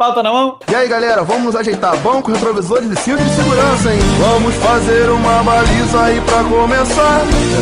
Pauta na mão. E aí, galera, vamos nos ajeitar banco, retrovisores e cinto de segurança, hein? Vamos fazer uma baliza aí pra começar.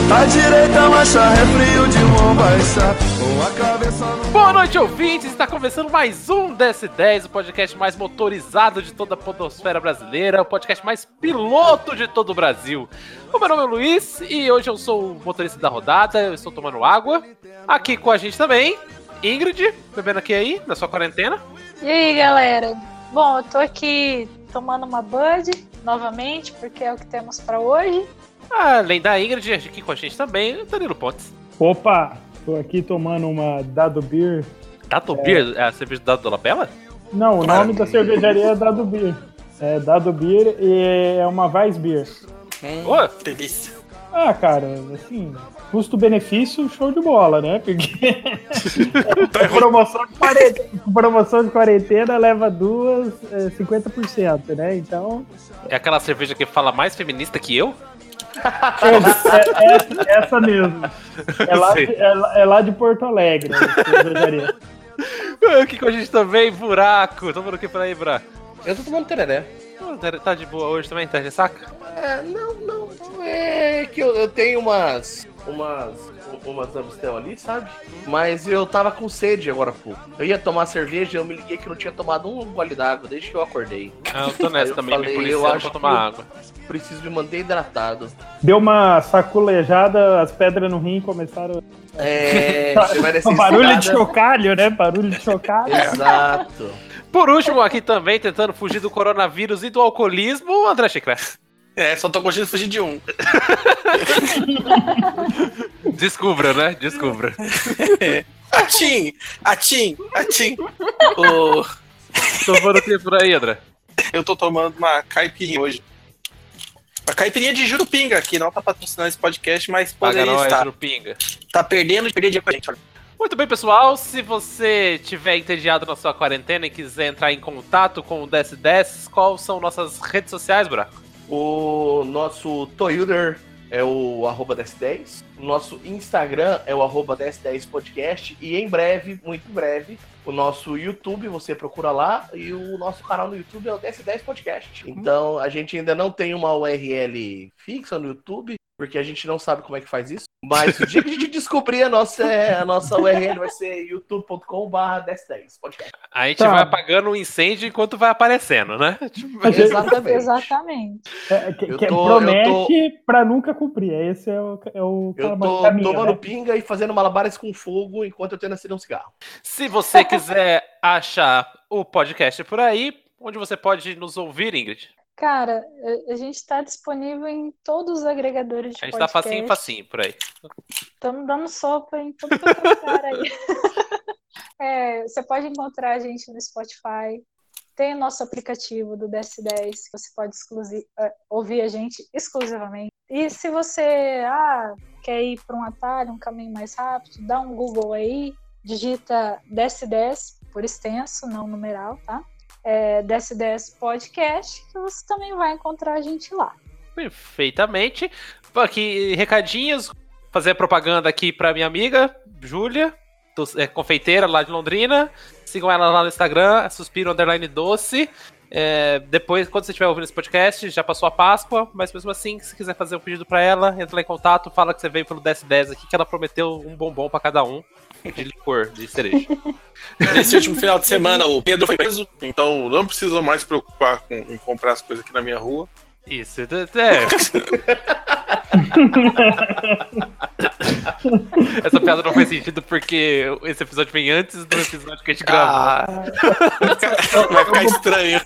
Da direita, marcha, refrio de mão baixa. Com a cabeça no... Boa noite, ouvintes! Está começando mais um DS10, o podcast mais motorizado de toda a podosfera brasileira, o podcast mais piloto de todo o Brasil. O meu nome é Luiz e hoje eu sou o motorista da rodada, eu estou tomando água. Aqui com a gente também, Ingrid, bebendo aqui aí, na sua quarentena. E aí, galera? Bom, eu tô aqui tomando uma Bud novamente, porque é o que temos pra hoje. Além da Ingrid, aqui com a gente também, Danilo Pontes. Opa, tô aqui tomando uma Dado Beer. Dado Beer, é a cerveja da Dona Bela? Não, o nome da cervejaria é Dado Beer. É Dado Beer e é uma Weiss Beer. Ô, Delícia. Ah, cara, assim, custo-benefício, show de bola, né? Porque a promoção de, quarentena, promoção de quarentena leva duas, é, 50%, né? Então, é aquela cerveja que fala mais feminista que eu? é, é- essa mesmo. É lá, de, é lá- é lá de Porto Alegre, a cervejaria. Aqui com a gente também, Buraco. Tomando o que por aí, Buraco? Eu tô tomando tereré. Tá- Tá de boa hoje também? Tá de ressaca? É, não, não. É que eu, eu tenho umas. Umas. Umas Amstel ali, sabe? Mas eu tava com sede agora há pouco. Eu ia tomar cerveja e eu me liguei que não tinha tomado um gole d'água desde que eu acordei. Ah, eu tô nessa Eu também, falei, me eu acho pra tomar que- água. Preciso me manter hidratado. Deu uma saculejada, as pedras no rim começaram. É. Você vai descer Barulho de chocalho, né? Barulho de chocalho. Exato. Por último, aqui também, tentando fugir do coronavírus e do alcoolismo, o André Chiclete. É, só tô conseguindo fugir de um. Descubra, né? Descubra. Atim! Atim! Atim! O... Tomando o que por aí, André? Eu tô tomando uma caipirinha hoje. Uma caipirinha de Jurupinga, que não tá patrocinando esse podcast, mas poderia nós, estar. no pinga. Tá perdendo de com a gente. olha. Muito bem, pessoal. Se você tiver entediado na sua quarentena e quiser entrar em contato com o DS10, quais são nossas redes sociais, Buraco? O nosso Toyuder é o arroba 1010. O nosso Instagram é o arroba 1010 podcast. E em breve, muito em breve, o nosso YouTube, você procura lá. E o nosso canal no YouTube é o 1010 podcast. Então a gente ainda não tem uma URL fixa no YouTube. Porque a gente não sabe como é que faz isso. Mas o dia que a gente descobrir a nossa, a nossa URL vai ser youtube.com/barra 1010 podcast. A gente Tá. vai apagando o incêndio enquanto vai aparecendo, né? Exatamente. Exatamente. É, que, Eu que tô- promete eu pra nunca cumprir. Esse é o, é o Eu tô caminho, tomando né? pinga e fazendo malabares com fogo enquanto eu tento acender um cigarro. Se você quiser achar o podcast por aí, onde você pode nos ouvir, Ingrid? Cara, a- gente está disponível em todos os agregadores de A gente tá facinho, podcast. facinho por aí. Estamos dando sopa em todo lugar aí. É, você pode encontrar a gente no Spotify. Tem o nosso aplicativo do DS10, que você pode eh, ouvir a gente exclusivamente. E se você ah, quer ir para um atalho, um caminho mais rápido, dá um Google aí, digita DS10 por extenso, não numeral, tá? É, DS10 Podcast, que você também vai encontrar a gente lá. Perfeitamente. Aqui, recadinhos. Fazer propaganda aqui pra minha amiga, Júlia, é, confeiteira lá de Londrina. Sigam ela lá no Instagram, Suspiro Underline Doce. É, depois, quando você estiver ouvindo esse podcast, já passou a Páscoa, mas mesmo assim, se quiser fazer um pedido pra ela, entra lá em contato, fala que você veio pelo DS10 aqui, que ela prometeu um bombom pra cada um de licor, de cereja. Nesse último final de semana, o Pedro foi preso, então não preciso mais se preocupar com, em comprar as coisas aqui na minha rua. Isso, é. é. Essa piada não faz sentido porque esse episódio vem antes do episódio que a gente gravou. Ah, vai ficar estranho.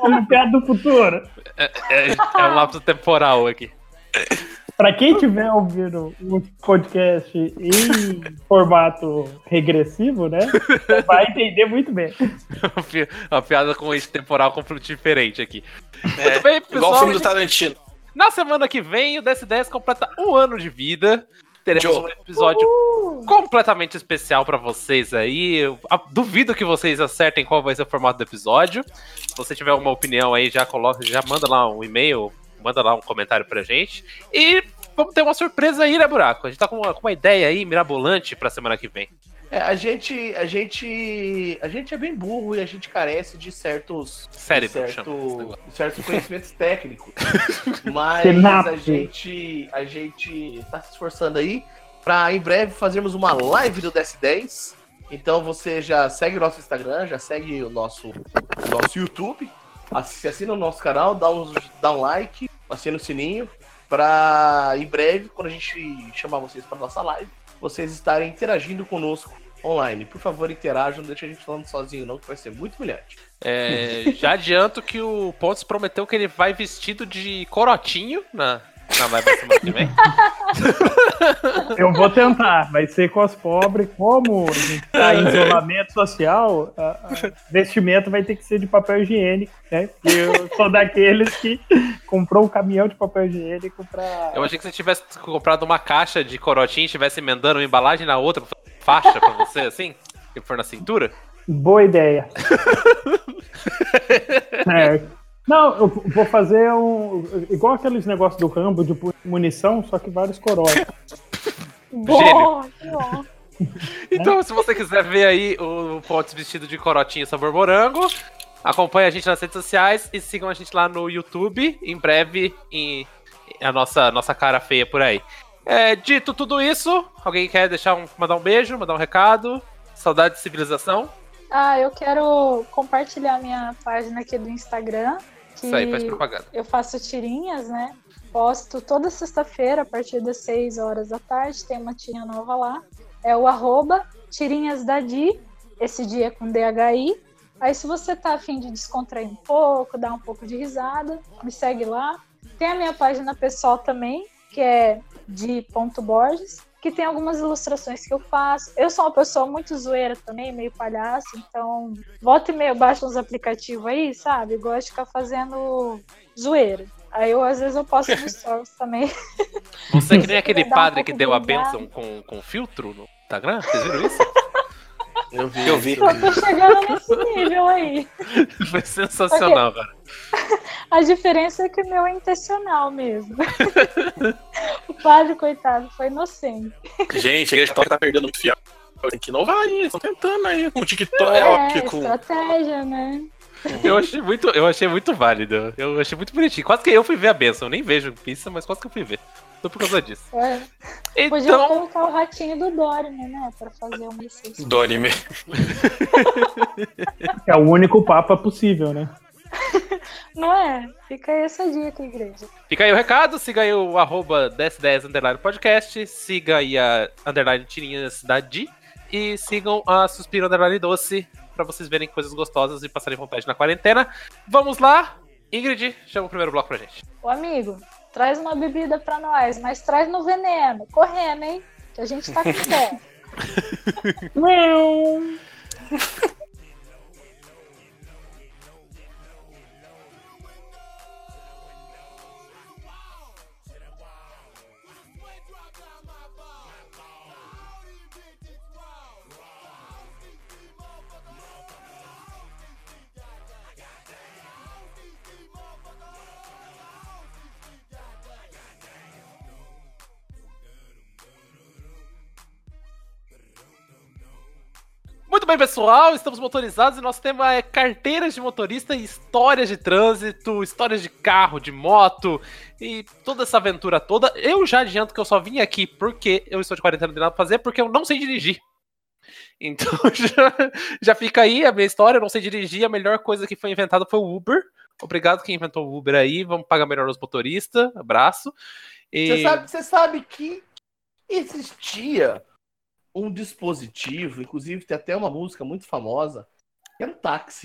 Uma piada do futuro. É, é um lapso temporal aqui. Pra quem estiver ouvindo o podcast em formato regressivo, né? Vai entender muito bem. Uma piada com esse temporal completamente diferente aqui. É, bem, igual o pessoal. filme do Tarantino. Na semana que vem, o DS10 completa um ano de vida. Teremos Joe. um episódio completamente especial pra vocês aí. Eu duvido que vocês acertem qual vai ser o formato do episódio. Se você tiver uma opinião aí, já coloca, já manda lá um e-mail, manda lá um comentário pra gente. E vamos ter uma surpresa aí, né, Buraco? A gente tá com uma, com uma ideia aí mirabolante pra semana que vem. É, a gente, a gente, a gente é bem burro e a gente carece de certos, Cérebro, de certo, certos conhecimentos técnicos. Mas a gente, a gente tá se esforçando aí para em breve fazermos uma live do DS10. Então você já segue o nosso Instagram, já segue o nosso, o nosso YouTube, assi- assina o nosso canal, dá um, dá um like, assina o sininho, para em breve, quando a gente chamar vocês para nossa live, vocês estarem interagindo conosco online. Por favor, interajam, não deixa a gente falando sozinho, não, que vai ser muito humilhante. É, já adianto que o Pontes prometeu que ele vai vestido de corotinho na, na live semana que vem. Eu vou tentar, vai ser com as pobres. Como a gente tá em isolamento social, a, a vestimento vai ter que ser de papel higiênico, né? Porque eu sou daqueles que comprou um caminhão de papel higiênico pra. Eu achei que você tivesse comprado uma caixa de corotinho e estivesse emendando uma embalagem na outra, pra fazer faixa pra você, assim, e pôr na cintura. Boa ideia. É. Não, eu vou fazer um. Igual aqueles negócios do Rambo de munição, só que vários coroas. Que bom. Então, se você quiser ver aí o Pontes vestido de corotinho sabor morango, acompanhe a gente nas redes sociais e sigam a gente lá no YouTube. Em breve, em a nossa, nossa cara feia por aí. É, dito tudo isso, alguém quer deixar um, mandar um beijo, mandar um recado? Saudade de civilização? Ah, eu quero compartilhar minha página aqui do Instagram. Que Isso aí, faz propaganda. eu faço tirinhas, né? Posto toda sexta-feira, a partir das 6 horas da tarde, tem uma tirinha nova lá. É o arroba tirinhas da Di, esse dia é com DHI. Aí se você tá afim de descontrair um pouco, dar um pouco de risada, me segue lá. Tem a minha página pessoal também, que é di.borges, que tem algumas ilustrações que eu faço. Eu sou uma pessoa muito zoeira também, meio palhaço, então volta e meia eu baixo uns aplicativos aí, sabe? Gosto de ficar fazendo zoeira. Aí eu, às vezes, eu posto no stories também. Você é que nem aquele Dá um padre que deu a de benção com, com filtro no Instagram? Vocês viram isso? Eu vi. Eu vi. Eu tô chegando nesse nível aí. Foi sensacional, cara. A diferença é que o meu é intencional mesmo. o padre, coitado, foi inocente. Gente, a TikTok tá perdendo muito fiel. Tem que inovar aí, estão tentando aí com o TikTok, É, com. estratégia, né? Eu achei muito, eu achei muito válido. Eu achei muito bonitinho. Quase que eu fui ver a benção. Eu nem vejo pizza, mas quase que eu fui ver. Só por causa disso. É. Podia Então, colocar o ratinho do Dorime, né? Pra fazer uma licença. Dorime. É o único papa possível, né? Não é? Fica aí essa dica, igreja. fica aí o recado. Siga aí o arroba 1010 underline podcast. Siga aí a underline tirinhas da Di. E sigam a Suspiro Underline Doce pra vocês verem coisas gostosas e passarem vontade na quarentena. Vamos lá. Ingrid, chama o primeiro bloco pra gente. Ô, amigo, traz uma bebida pra nós, mas traz no veneno. Correndo, hein? Que a gente tá com fé. Muito bem, pessoal, estamos motorizados e nosso tema é carteiras de motorista e histórias de trânsito, histórias de carro, de moto e toda essa aventura toda. Eu já adianto que eu só vim aqui porque eu estou de quarentena, não nada pra fazer, porque eu não sei dirigir. Então já, já fica aí a minha história, eu não sei dirigir, a melhor coisa que foi inventada foi o Uber. Obrigado quem inventou o Uber aí, vamos pagar melhor os motoristas, abraço. E... Você sabe, você sabe que existia um dispositivo, inclusive tem até uma música muito famosa, que era o táxi.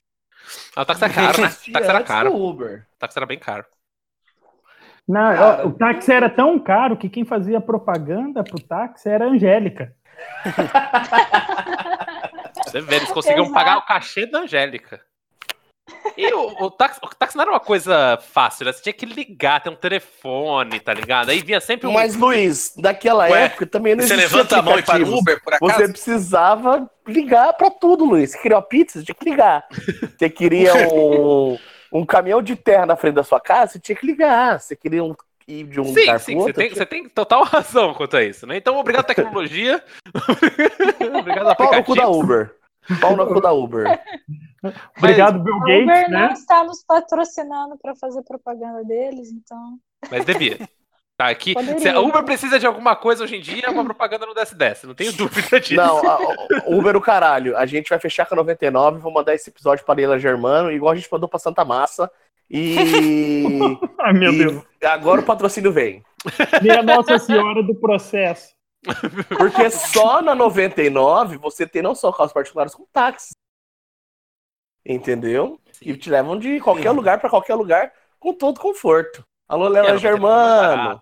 Ah, o táxi era caro, né? O táxi era caro. do Uber. O táxi era bem caro. Não, Cara, o táxi era tão caro que quem fazia propaganda pro táxi era a Angélica. Você vê, eles conseguiam Exato. pagar o cachê da Angélica. E o, o táxi, o táxi não era uma coisa fácil, né? Você tinha que ligar, ter um telefone, tá ligado? Aí vinha sempre um. Mas, Luiz, naquela Ué, época também não Você existia levanta a mão e para o. Uber, por acaso? Você precisava ligar pra tudo, Luiz. Você queria uma pizza, você tinha que ligar. Você queria um, um caminhão de terra na frente da sua casa, você tinha que ligar. Você queria um, ir de um Sim, lugar sim, você tem, você tem total razão quanto a isso, né? Então, obrigado tecnologia. obrigado Pau no cu da aplicativo. Uber. Pau no cu da Uber. Obrigado, Bill Gates, Uber não né? está nos patrocinando para fazer propaganda deles, então. Mas devia. Tá, aqui. Poderia, Se a Uber né? precisa de alguma coisa hoje em dia, é uma propaganda no DS10. Não tenho dúvida disso. Não, a- o Uber o caralho. A gente vai fechar com a 99, vou mandar esse episódio pra Leila Germano, igual a gente mandou pra Santa Massa. E, Ai, meu e Deus. agora o patrocínio vem. Minha Nossa Senhora do Processo. Porque só na 99 você tem não só carros particulares, como táxis. Entendeu? E te levam de qualquer lugar pra qualquer lugar com todo conforto. Alô, É, ter mais Germano. né?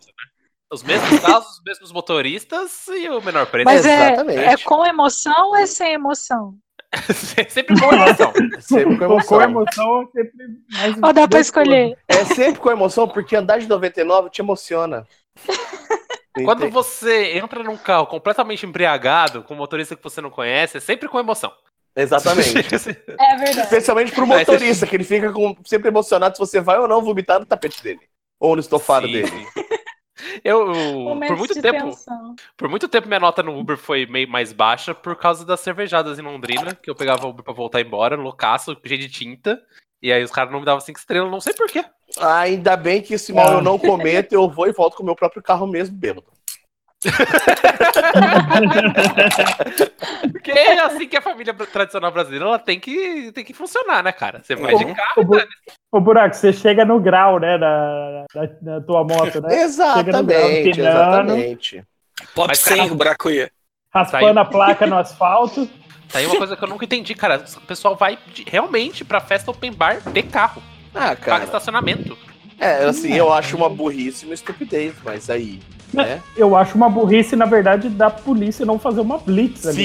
Os mesmos carros, os mesmos motoristas e o menor preço. Mas é, é com emoção ou é sem emoção? Sempre com emoção. Sempre com Com, com emoção. emoção é sempre mais. Ou dá para escolher? É sempre com emoção, porque andar de 99 te emociona. Quando você entra num carro completamente embriagado, com um motorista que você não conhece, é sempre com emoção. Exatamente. É verdade. Especialmente pro motorista, que ele fica com- sempre emocionado se você vai ou não vomitar no tapete dele. Ou no estofado Sim, dele. Eu, eu- por muito tempo, tensão. por muito tempo minha nota no Uber foi meio mais baixa por causa das cervejadas em Londrina, que eu pegava Uber pra voltar embora, loucaço, cheio de tinta. E aí os caras não me davam cinco estrelas, não sei porquê. Ainda bem que esse mal Ah. eu não cometo, eu vou e volto com o meu próprio carro mesmo, bêbado. Porque é assim que a família tradicional brasileira ela tem que, tem que funcionar, né, cara? Você vai de Ô, carro. Bu- Ô, Buraco, você chega no grau, né, da, da, da tua moto, né? Exatamente, empinando. exatamente. Pop Mas, 100, cara- o Bracuia. Raspando a placa no asfalto. Tá aí uma coisa que eu nunca entendi, cara. O pessoal vai de- realmente pra festa open bar de carro. Ah, Paga cara. estacionamento. É, assim, eu acho uma burrice e uma estupidez, mas aí, né? Eu acho uma burrice, na verdade, da polícia não fazer uma blitz ali.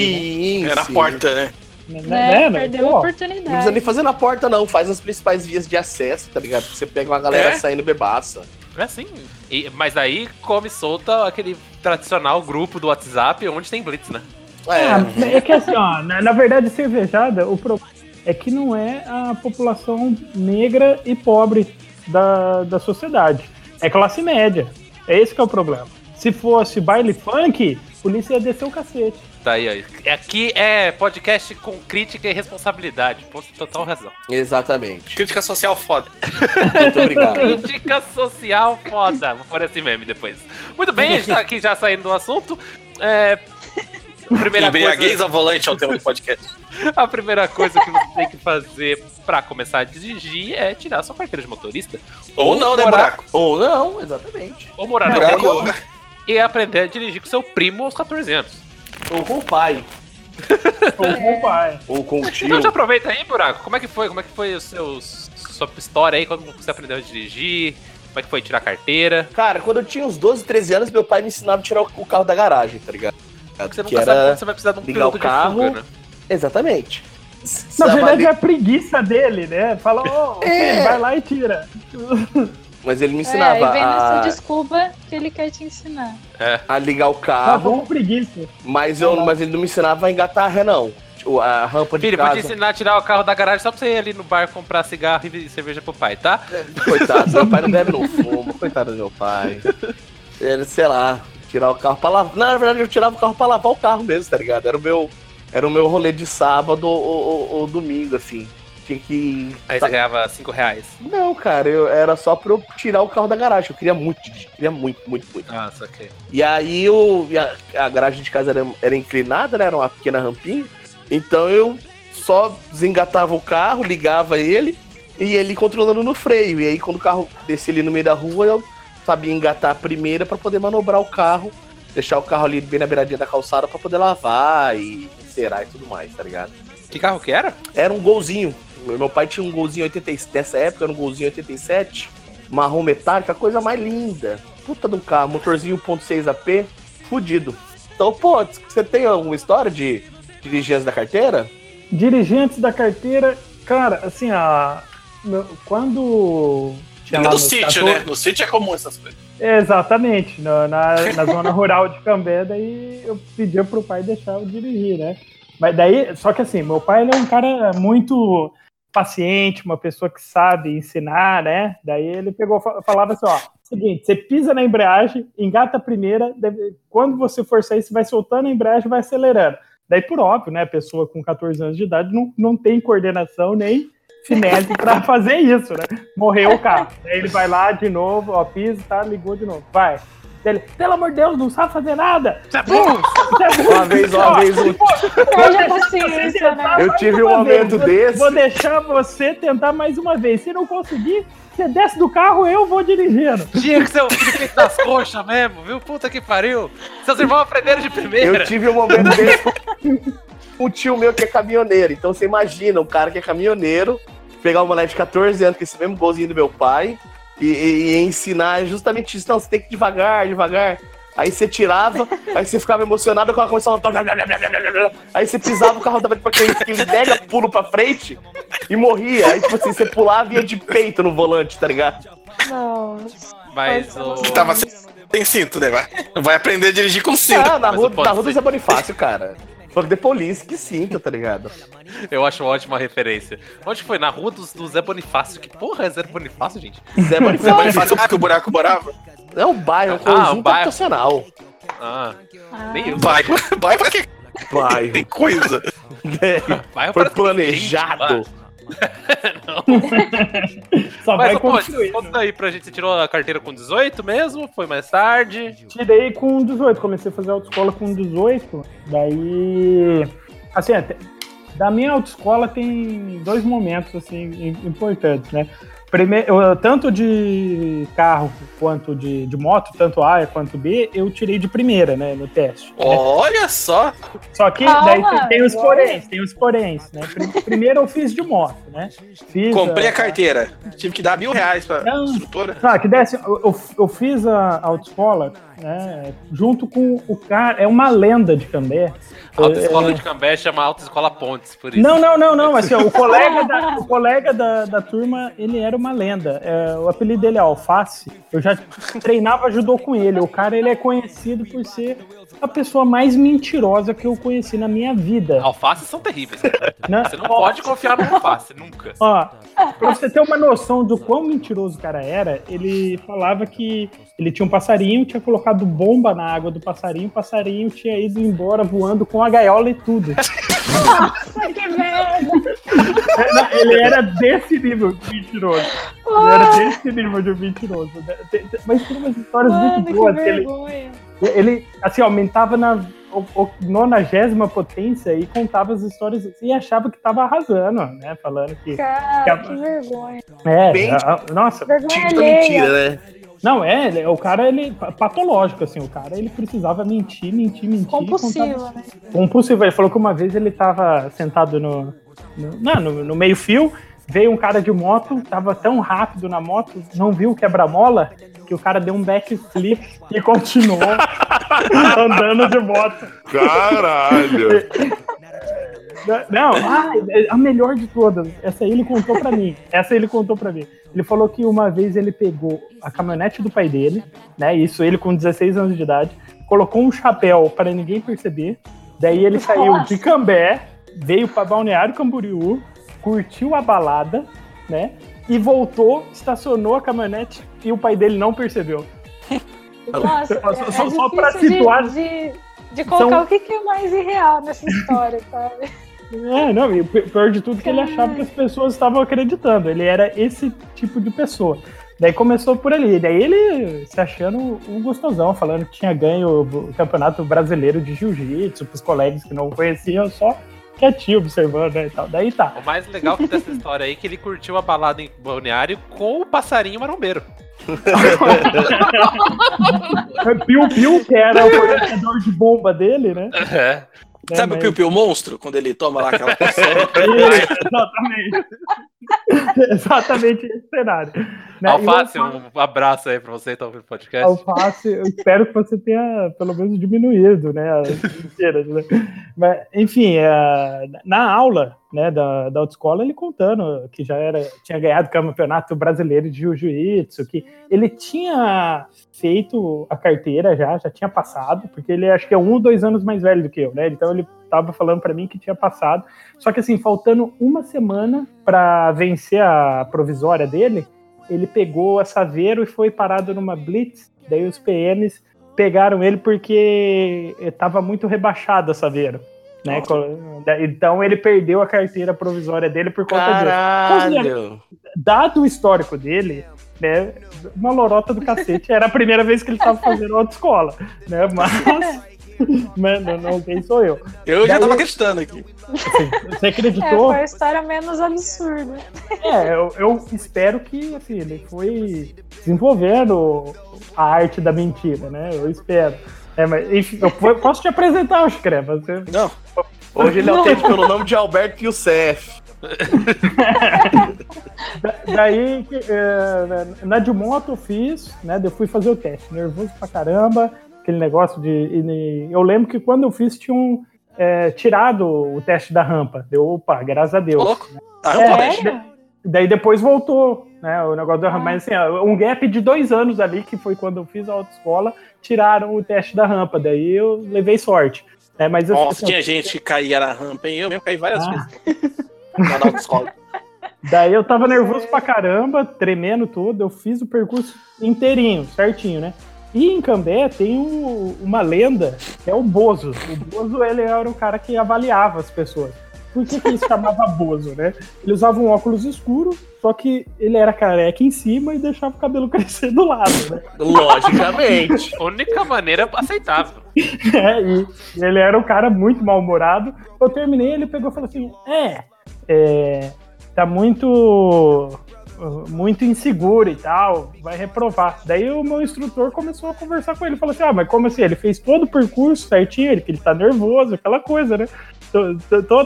Sim, É na sim. porta, né? Né? Né? Né? Perdeu a Pô, Não precisa oportunidade. nem fazer na porta, não. Faz nas principais vias de acesso, tá ligado? Você pega uma galera É? saindo bebaça. É assim. E- mas aí come solta aquele tradicional grupo do WhatsApp onde tem blitz, né? Ah, É, é que assim, ó, na, na verdade, cervejada, o problema é que não é a população negra e pobre da, da sociedade. É classe média. É esse que é o problema. Se fosse baile funk, a polícia ia descer o cacete. Tá aí, aí. Aqui é podcast com crítica e responsabilidade. Ponto total razão. exatamente. Crítica social foda. Muito obrigado. Crítica social foda. Vou pôr esse meme depois. Muito bem, a gente tá aqui já saindo do assunto. É. Primeira Embriaguez coisa, ao volante é o tema do podcast. a primeira coisa que você tem que fazer pra começar a dirigir é tirar sua carteira de motorista. Ou não, né, morar- Buraco? Ou não, exatamente. Ou morar no Buraco, e aprender a dirigir com seu primo aos 14 anos. Ou com o pai. Ou com o pai. Ou com o tio. Então já aproveita aí, Buraco. Como é que foi? Como é que foi o seu, sua história aí quando você aprendeu a dirigir? Como é que foi tirar carteira? Cara, quando eu tinha uns 12, 13 anos, meu pai me ensinava a tirar o carro da garagem, tá ligado? Você que nunca sabe era... quando você vai precisar de um ligar o piloto carro. de fuga, né? Exatamente. Na verdade, é a preguiça dele, né? Fala, ô, É. vai lá e tira. Mas ele me É, ensinava e vem nessa a... desculpa que ele quer te ensinar. a ligar o Tá carro, com preguiça. mas, eu, mas ele não me ensinava a engatar a ré, não. Tipo, a rampa de Filho, casa. ensinar a tirar o carro da garagem só pra você ir ali no bar comprar cigarro e cerveja pro pai, tá? Coitado, meu pai não bebe, não fuma. Coitado do meu pai. Ele, sei lá, tirar o carro pra lavar. Na verdade, eu tirava o carro pra lavar o carro mesmo, tá ligado? Era o meu, era o meu rolê de sábado ou, ou- ou domingo, assim. Tinha que. Aí Tá- você ganhava 5 reais. Não, cara, eu, era só pra eu tirar o carro da garagem. Eu queria muito, queria muito, muito, muito. Ah, saquei. E aí eu, a, a garagem de casa era, era inclinada, né? Era uma pequena rampinha. Então eu só desengatava o carro, ligava ele e ele controlando no freio. E aí quando o carro descia ali no meio da rua, eu sabia engatar a primeira pra poder manobrar o carro, deixar o carro ali bem na beiradinha da calçada pra poder lavar e encerar e tudo mais, tá ligado? Que carro que era? Era um golzinho. Meu pai tinha um golzinho 87, nessa época era um golzinho 87, marrom metálico, a coisa mais linda. Puta do carro, motorzinho 1.6 AP, fudido. Então, pô, você tem alguma história de dirigir antes da carteira? Dirigentes da carteira, cara, assim, a, quando. tinha no sítio, 14 né? No sítio é comum essas coisas. Exatamente, na, na, na zona rural de Cambé, daí eu pedia pro pai deixar eu dirigir, né? Mas daí, só que assim, meu pai ele é um cara muito paciente, uma pessoa que sabe ensinar, né? Daí ele pegou, fa- falava assim, ó, seguinte, você pisa na embreagem, engata a primeira, deve- quando você for sair, você vai soltando a embreagem vai acelerando. Daí, por óbvio, né, a pessoa com 14 anos de idade não, não tem coordenação nem finesse para fazer isso, né? Morreu o carro. Daí ele vai lá de novo, ó, pisa, tá, ligou de novo. Vai. Daí Ele, pelo amor de Deus, não sabe fazer nada. Você é burro! É burro. Uma vez, uma vez, um- Perde a paciência, né? eu tive um Uma momento vez, desse. Vou deixar você tentar mais uma vez. Se não conseguir, você desce do carro, eu vou dirigindo. Tinha que ser o Felipe das coxas mesmo, viu? Puta que pariu. Seus irmãos aprenderam de primeira. Eu tive um momento desse um tio meu que é caminhoneiro. Então você imagina um cara que é caminhoneiro pegar um moleque de 14 anos com esse mesmo golzinho do meu pai e, e- e ensinar justamente isso. Não, você tem que ir devagar, devagar. Aí você tirava, aí você ficava emocionado, o carro começava a... Aí você pisava, o carro dava tipo aquele, aquele mega pulo pra frente e morria. Aí, tipo assim, você pulava e ia de peito no volante, tá ligado? Não. Mas o. Tava sem, sem cinto, né? Vai, vai aprender a dirigir com cinto. Ah, na rua, na rua do. Zé Bonifácio, cara. Fuck the police, que sinto, tá ligado? Eu acho uma ótima referência. Onde foi? Na rua dos- do, Zé Bonifácio. Que porra é Zé Bonifácio, gente? Zé Bonifácio vai fazer que o buraco morava? é um bairro, um Ah, conjunto um bairro. habitacional. Ah, Ah, nem. Vai, vai pra que Bairro. tem coisa. Foi parece que tem planejado. gente lá. Só Mas, vai construir. conta aí pra gente, você tirou a carteira com 18 mesmo? Foi mais tarde? Tirei com 18, comecei a fazer autoescola com 18. Daí, assim, até- da minha autoescola tem dois momentos assim im- importantes, né? Primeiro, tanto de carro quanto de, de moto, tanto A quanto B, eu tirei de primeira, né, no teste. Olha só. Só que Calma, daí tem, tem os poréns, tem os poréns, né? Pri- Primeiro eu fiz de moto, né? Fiz Comprei a carteira. Tive que dar mil reais pra Não. instrutora. Ah, que desce, eu, eu, eu fiz a autoescola, né, junto com o cara, é uma lenda de Cambé. A autoescola É, de Cambé chama Autoescola Pontes, por isso. Não, não, não, não, assim, ó, o colega, da, o colega da, da turma, ele era uma lenda. É, o apelido dele é Alface. Eu já treinava judô com ele. O cara, ele é conhecido por ser a pessoa mais mentirosa que eu conheci na minha vida. Alfaces são terríveis. cara. né? Você não pode confiar no alface, nunca. Ó, pra você ter uma noção do quão mentiroso o cara era, ele falava que ele tinha um passarinho, tinha colocado bomba na água do passarinho, o passarinho tinha ido embora voando com a gaiola e tudo. Nossa, que merda! Ele era desse nível de mentiroso. Ele era desse nível de mentiroso. Tem- Mas tem umas histórias Mano, muito que boas. que ele, vergonha. Ele, assim, aumentava na nonagésima potência e contava as histórias assim, e achava que tava arrasando, né? Falando que. Cara, que vergonha. É, Bem- a- a- nossa, Vergonha Tipo mentira, né? Não, é, ele- o cara, ele, patológico, assim, o cara, ele precisava mentir, mentir, mentir. Compulsivo, contava- né? Compulsivo, ele falou que uma vez ele tava sentado no, no, não, no, no meio fio, veio um cara de moto, tava tão rápido na moto, não viu o quebra-mola, que o cara deu um backflip e continuou andando de moto. Caralho! Não, ah, a melhor de todas. Essa aí ele contou pra mim. Essa ele contou pra mim. Ele falou que uma vez ele pegou a caminhonete do pai dele, né? Isso ele com 16 anos de idade, colocou um chapéu para ninguém perceber. Daí ele saiu de Cambé, veio para Balneário Camboriú, curtiu a balada, né? E voltou, estacionou a caminhonete e o pai dele não percebeu. Nossa, Só- é, só- é só pra situar- de, de, de colocar São- o que, que é mais irreal nessa história, sabe? É, não, e o pi- pior de tudo é que ele achava que as pessoas estavam acreditando. Ele era esse tipo de pessoa. Daí começou por ali. Daí ele se achando um gostosão, falando que tinha ganho o campeonato brasileiro de jiu-jitsu pros colegas que não conheciam, só quietinho observando né, e tal. Daí tá. O mais legal que dessa história aí é que ele curtiu a balada em balneário com o passarinho marombeiro. Piu Piu, que era o fornecedor de bomba dele, né? É. Né, Sabe o mas- Piu Piu Monstro? Quando ele toma lá aquela exatamente. exatamente esse cenário. Né? Alface, o um abraço aí pra você então no podcast. Alface, eu espero que você tenha pelo menos diminuído, né, as mentiras, né? Mas, enfim, é, na aula, né, da, da autoescola, ele contando que já era, tinha ganhado o campeonato brasileiro de jiu-jitsu, que ele tinha feito a carteira já, já tinha passado, porque ele acho que é um ou dois anos mais velho do que eu, né, então ele tava falando para mim que tinha passado, só que assim, faltando uma semana para vencer a provisória dele, ele pegou a Saveiro e foi parado numa blitz. Daí os PMs pegaram ele porque estava muito rebaixado a Saveiro. Né? Então ele perdeu a carteira provisória dele por conta disso. Caralho! Dado o histórico dele, né, uma lorota do cacete, era a primeira vez que ele estava fazendo autoescola, né? Mas mas não, quem sou eu. Eu já Daí- tava acreditando aqui. Assim, você É, acreditou? foi a história menos absurda. É, eu, eu espero que assim, ele foi desenvolvendo a arte da mentira, né? Eu espero. É, mas, enfim, eu po- posso te apresentar, Oscar. Você... Não, Hoje ele é autêntico pelo nome de Alberto Youssef. Da- Daí, é, na de moto eu fiz, né? Eu fui fazer o teste, nervoso pra caramba, aquele negócio de. Eu lembro que quando eu fiz, tinham é, tirado o teste da rampa. Deu, opa, graças a Deus. Louco. Ah, É, é? Daí depois voltou, né? O negócio da Ah. rampa. Mas assim, um gap de dois anos ali, que foi quando eu fiz a autoescola, tiraram o teste da rampa. Daí eu levei sorte. Né? Mas assim, Nossa, tinha gente que caía na rampa, hein? Eu mesmo caí várias Ah. vezes. Na autoescola. Daí eu tava nervoso pra caramba, tremendo tudo. Eu fiz o percurso inteirinho, certinho, né? E em Cambé tem um- uma lenda, que é o Bozo. O Bozo, ele era o cara que avaliava as pessoas. Por que, que isso chamava Bozo, né? Ele usava um óculos escuro, só que ele era careca em cima e deixava o cabelo crescer do lado, né? Logicamente. Única maneira aceitável. É, e e ele era um cara muito mal-humorado. Eu terminei, ele pegou e falou assim: é, é, tá muito muito inseguro e tal, vai reprovar. Daí o meu instrutor começou a conversar com ele, falou assim: ah, mas como assim? Ele fez todo o percurso certinho, ele que ele tá nervoso, aquela coisa, né? Tô- tô- tô-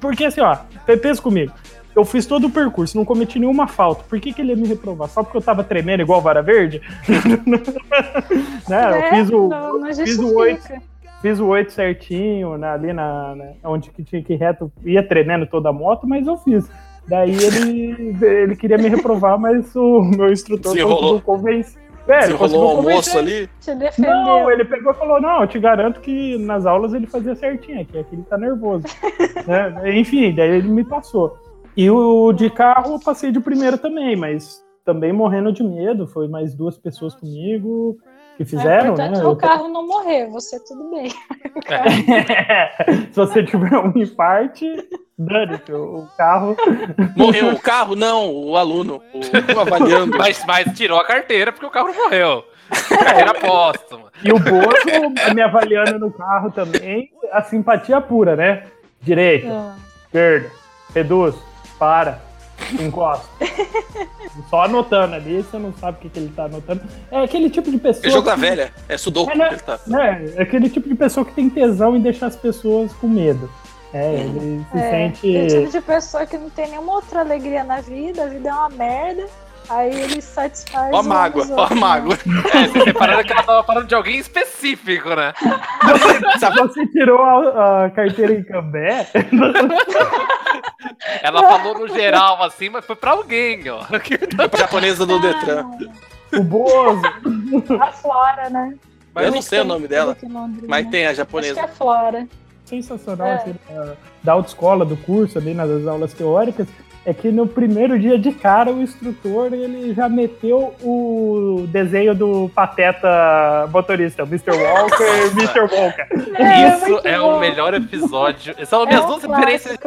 Porque assim, ó, pensa comigo. Eu fiz todo o percurso, não cometi nenhuma falta. Por que, que ele ia me reprovar? Só porque eu tava tremendo igual vara verde? né? Eu É, fiz o, não, não fiz o oito justifica. fiz o 8 certinho, né, ali na, na- onde que tinha que ir reto, ia tremendo toda a moto, mas eu fiz. Daí ele, ele queria me reprovar, mas o meu instrutor Desenrolou. conseguiu É, ele Você rolou um almoço ali. Não, ele pegou e falou: Não, eu te garanto que nas aulas ele fazia certinho, aqui, aqui ele tá nervoso. Né, Enfim, daí ele me passou. E o de carro eu passei de primeira também, mas também morrendo de medo. Foi mais duas pessoas comigo que É fizeram, importante né? o carro não morrer, você tudo bem. Se você tiver um infarte, dane-se, o carro. Morreu o carro? Não, o aluno. O, o avaliando. Mas, mas tirou a carteira porque o carro não morreu. Carteira póstuma. E o Bozo me avaliando no carro também, a simpatia pura, né? Direita, Ah, esquerda, reduz, para, encosta. Só anotando ali, você não sabe o que, que ele tá anotando. É aquele tipo de pessoa. É jogo da que- velha. É sudoku É, né? que ele tá. né, é aquele tipo de pessoa que tem tesão em deixar as pessoas com medo. É, ele se É, sente. tem tipo de pessoa que não tem nenhuma outra alegria na vida, a vida é uma merda, aí ele satisfaz. Ó a mágoa, ó a né? mágoa. É, você separando que ela tava falando de alguém específico, né? Você tirou a, a carteira em Cambé? Ela falou no geral assim, mas foi pra alguém, ó. A japonesa do Detran. O Bozo. A Flora, né? Eu não sei o nome dela, Londrina. mas tem a Acho que japonesa. é Flora. Sensacional É. assim, da, da autoescola, do curso, ali nas aulas teóricas, é que no primeiro dia de cara o instrutor ele já meteu o desenho do pateta motorista, o Mr. Walker e Mr. Walker. É, Isso muito é bom. o melhor episódio. São É minhas um duas referências.